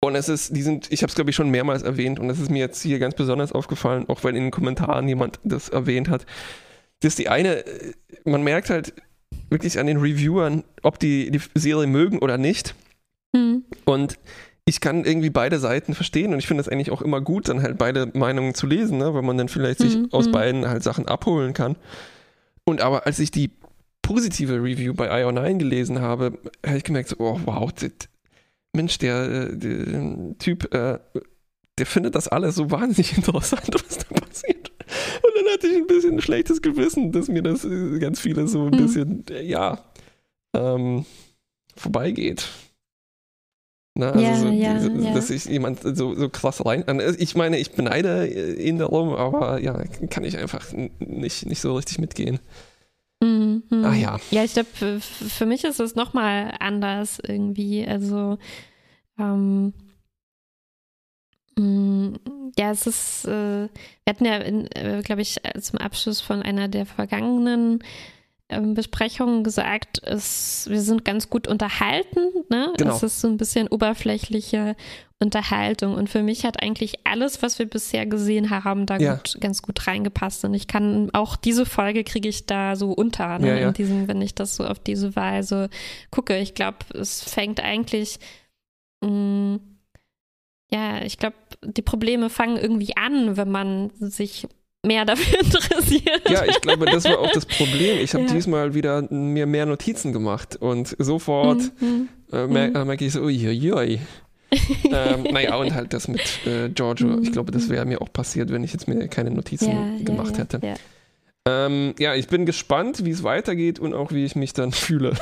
Und es ist, die sind, ich habe es glaube ich schon mehrmals erwähnt und es ist mir jetzt hier ganz besonders aufgefallen, auch weil in den Kommentaren jemand das erwähnt hat. Das ist die eine, äh, man merkt halt wirklich an den Reviewern, ob die die Serie mögen oder nicht. Mhm. Und ich kann irgendwie beide Seiten verstehen und ich finde es eigentlich auch immer gut, dann halt beide Meinungen zu lesen, ne, weil man dann vielleicht sich mhm. aus beiden halt Sachen abholen kann. Und aber als ich die positive Review bei IO9 gelesen habe, habe ich gemerkt, so, oh wow, das, Mensch, der, äh, der Typ, äh, der findet das alles so wahnsinnig interessant, was da passiert. Und dann hatte ich ein bisschen ein schlechtes Gewissen, dass mir das äh, ganz viele so ein mhm. bisschen, ja, ähm, vorbeigeht. Na, also ja, so, ja, so, ja. dass sich jemand so, so krass rein. Also ich meine, ich beneide ihn darum, aber ja, kann ich einfach nicht, nicht so richtig mitgehen. Mhm. Ah ja. Ja, ich glaube, für, mich ist es nochmal anders irgendwie. Also, ähm, mm, ja, es ist, äh, wir hatten ja, äh, glaube ich, zum Abschluss von einer der vergangenen Besprechungen gesagt, es, wir sind ganz gut unterhalten. Ne? Genau. Es ist so ein bisschen oberflächliche Unterhaltung. Und für mich hat eigentlich alles, was wir bisher gesehen haben, da ja. gut, ganz gut reingepasst. Und ich kann auch diese Folge kriege ich da so unter, ne? ja, ja. Diesem, wenn ich das so auf diese Weise gucke. Ich glaube, es fängt eigentlich. Mh, mm, ja, ich glaube, die Probleme fangen irgendwie an, wenn man sich mehr dafür interessiert. Ja, ich glaube, das war auch das Problem. Ich habe ja. diesmal wieder mir mehr Notizen gemacht und sofort mhm. äh, merke mhm. merk ich so, uiuiui. ähm, naja, und halt das mit äh, Giorgio. Mhm. Ich glaube, das wäre mir auch passiert, wenn ich jetzt mir keine Notizen ja, gemacht ja, hätte. Ähm, ja, ich bin gespannt, wie es weitergeht und auch wie ich mich dann fühle.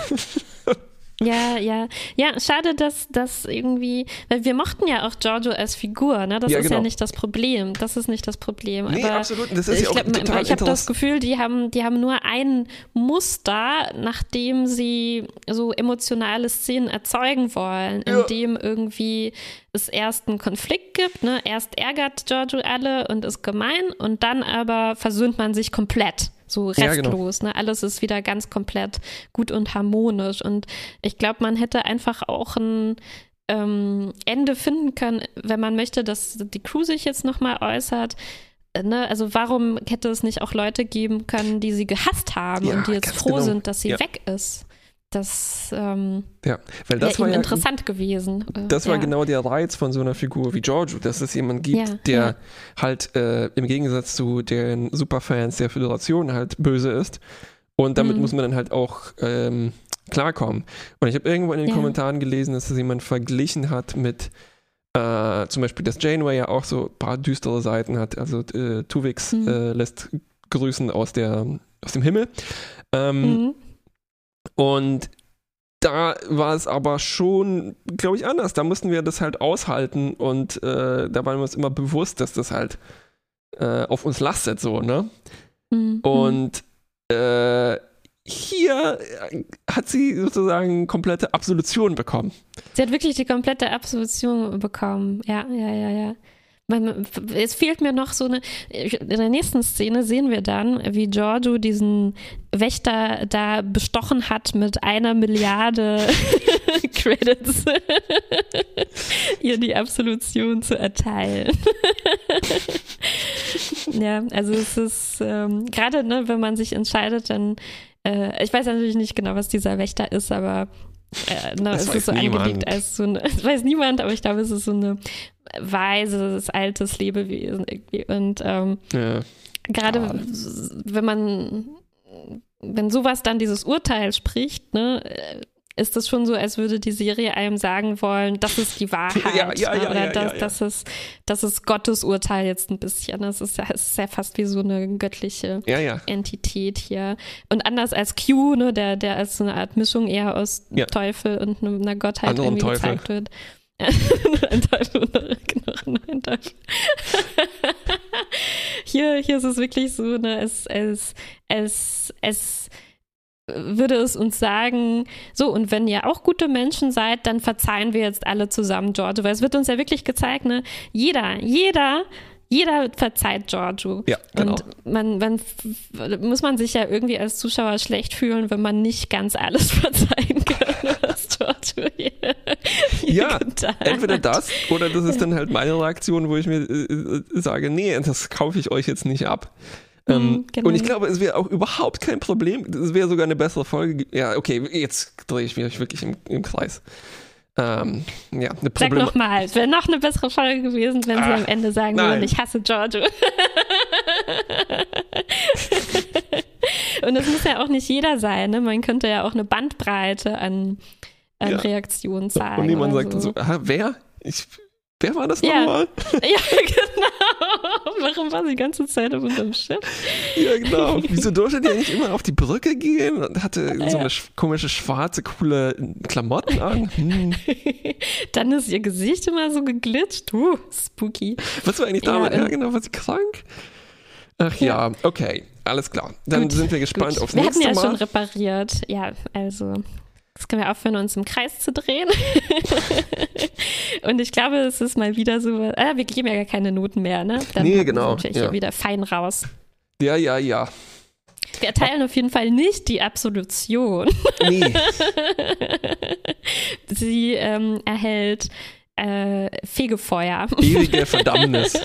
Ja, ja. Ja, schade, dass das irgendwie, weil wir mochten ja auch Giorgio als Figur, ne? Das ja, ist genau. ja nicht das Problem. Das ist nicht das Problem. Nee, Aber absolut. Das ist ich ja auch glaub, Ich habe das Gefühl, die haben, die haben nur ein Muster, nachdem sie so emotionale Szenen erzeugen wollen, in ja. dem irgendwie es erst einen Konflikt gibt, ne? Erst ärgert Giorgio alle und ist gemein und dann aber versöhnt man sich komplett so restlos. Ja, genau. ne? Alles ist wieder ganz komplett gut und harmonisch. Und ich glaube, man hätte einfach auch ein ähm, Ende finden können, wenn man möchte, dass die Crew sich jetzt nochmal äußert. Äh, ne? Also warum hätte es nicht auch Leute geben können, die sie gehasst haben ja, und die jetzt froh genau. sind, dass sie ja. weg ist? Das ähm, ja, weil das war ja interessant gewesen. Äh, das war ja. genau der Reiz von so einer Figur wie Giorgio, dass es jemanden gibt, ja, der halt äh, im Gegensatz zu den Superfans der Föderation halt böse ist. Und damit mhm. muss man dann halt auch ähm, klarkommen. Und ich habe irgendwo in den Kommentaren gelesen, dass das jemand verglichen hat mit äh, zum Beispiel, dass Janeway ja auch so ein paar düstere Seiten hat. Also äh, Tuvix mhm. Äh, lässt Grüßen aus, der, aus dem Himmel. Ähm, mhm. Und da war es aber schon, glaube ich, anders. Da mussten wir das halt aushalten und äh, da waren wir uns immer bewusst, dass das halt äh, auf uns lastet, so, ne? Mhm. Und äh, hier hat sie sozusagen komplette Absolution bekommen. Sie hat wirklich die komplette Absolution bekommen. Ja, ja, ja, ja es fehlt mir noch so eine. In der nächsten Szene sehen wir dann, wie Giorgio diesen Wächter da bestochen hat mit einer Milliarde Credits, ihr die Absolution zu erteilen. ja, also es ist ähm, gerade, ne, wenn man sich entscheidet, dann. Äh, ich weiß natürlich nicht genau, was dieser Wächter ist, aber äh, ne, es ist so niemand. angelegt als so eine, das weiß niemand, aber ich glaube, es ist so eine weises, altes Lebewesen irgendwie. Und ähm, ja. gerade ja. wenn man, wenn sowas dann dieses Urteil spricht, ne, ist das schon so, als würde die Serie einem sagen wollen, das ist die Wahrheit. Ja, ja, ja, oder das, das, ist, das ist Gottes Urteil jetzt ein bisschen. Das ist ja, ist ja fast wie so eine göttliche Entität hier. Und anders als Q, ne, der, der als so eine Art Mischung eher aus Teufel und einer Gottheit Anderen irgendwie Teufel. gezeigt wird. ein Teufel und noch ein Teufel. hier, hier ist es wirklich so, ne, es, es, es, es würde es uns sagen, so, und wenn ihr auch gute Menschen seid, dann verzeihen wir jetzt alle zusammen Giorgio, weil es wird uns ja wirklich gezeigt, ne, jeder, jeder jeder verzeiht Giorgio. Ja, genau. Und man, man muss man sich ja irgendwie als Zuschauer schlecht fühlen, wenn man nicht ganz alles verzeihen kann, was Giorgio hier, hier Ja, entweder das oder das ist dann halt meine Reaktion, wo ich mir äh, äh sage, nee, das kaufe ich euch jetzt nicht ab. Mhm, ähm, genau. Und ich glaube, es wäre auch überhaupt kein Problem. Es wäre sogar eine bessere Folge. Ja, okay, jetzt drehe ich mich wirklich im, im Kreis. Ähm, ja, eine Sag nochmal, es wäre noch eine bessere Folge gewesen, wenn Ach, sie am Ende sagen würden, ich hasse Giorgio. Und das muss ja auch nicht jeder sein, ne? Man könnte ja auch eine Bandbreite an, an ja. Reaktionen zeigen. Und niemand sagt so, so wer? Ich Wer war das ja. nochmal? Ja, genau. Warum war sie die ganze Zeit auf unserem Schiff? Ja, genau. Wieso durfte die eigentlich immer auf die Brücke gehen und hatte so eine komische, schwarze, coole Klamotten an? Hm. Dann ist ihr Gesicht immer so geglitscht. Uh, spooky. Was war eigentlich damals? Ja, ja, genau. War sie krank? Ach ja, okay. Alles klar. Dann gut, sind wir gespannt gut. aufs wir nächste Mal. Wir hatten ja schon repariert. Ja, also Jetzt können wir aufhören, uns im Kreis zu drehen. und ich glaube, es ist mal wieder so, äh, wir geben ja gar keine Noten mehr, ne? Dann nee, genau. natürlich ja. wieder fein raus. Ja, ja, ja. Wir erteilen auf jeden Fall nicht die Absolution. Nee. Sie ähm, erhält äh, Fegefeuer. Ewige Verdammnis.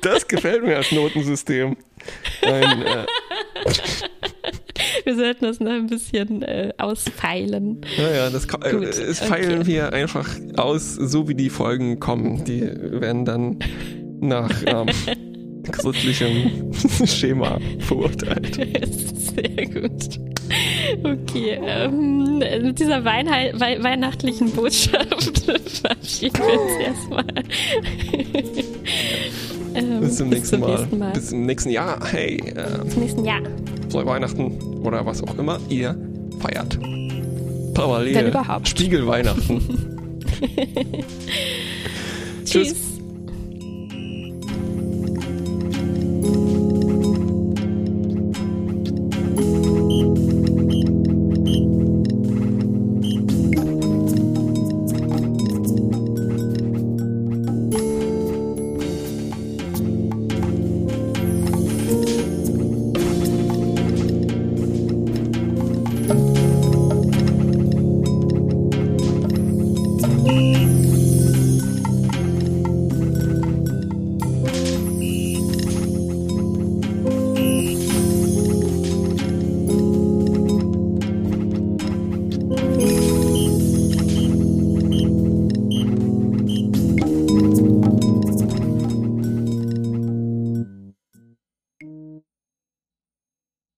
Das gefällt mir als Notensystem. Ein, äh, wir sollten das noch ein bisschen äh, ausfeilen. Naja, das, äh, das feilen okay. wir einfach aus, so wie die Folgen kommen. Die werden dann nach ähm, christlichem Schema verurteilt. Sehr gut. Okay, ähm, mit dieser Weinheit, we weihnachtlichen Botschaft verabschieden wir uns erstmal. Ähm, bis zum, nächsten, bis zum nächsten Mal. Bis zum nächsten Jahr. Hey. Äh, bis zum nächsten Jahr. Frohe Weihnachten oder was auch immer ihr feiert. Parallel. Wenn überhaupt. Spiegelweihnachten. Tschüss. Tschüss.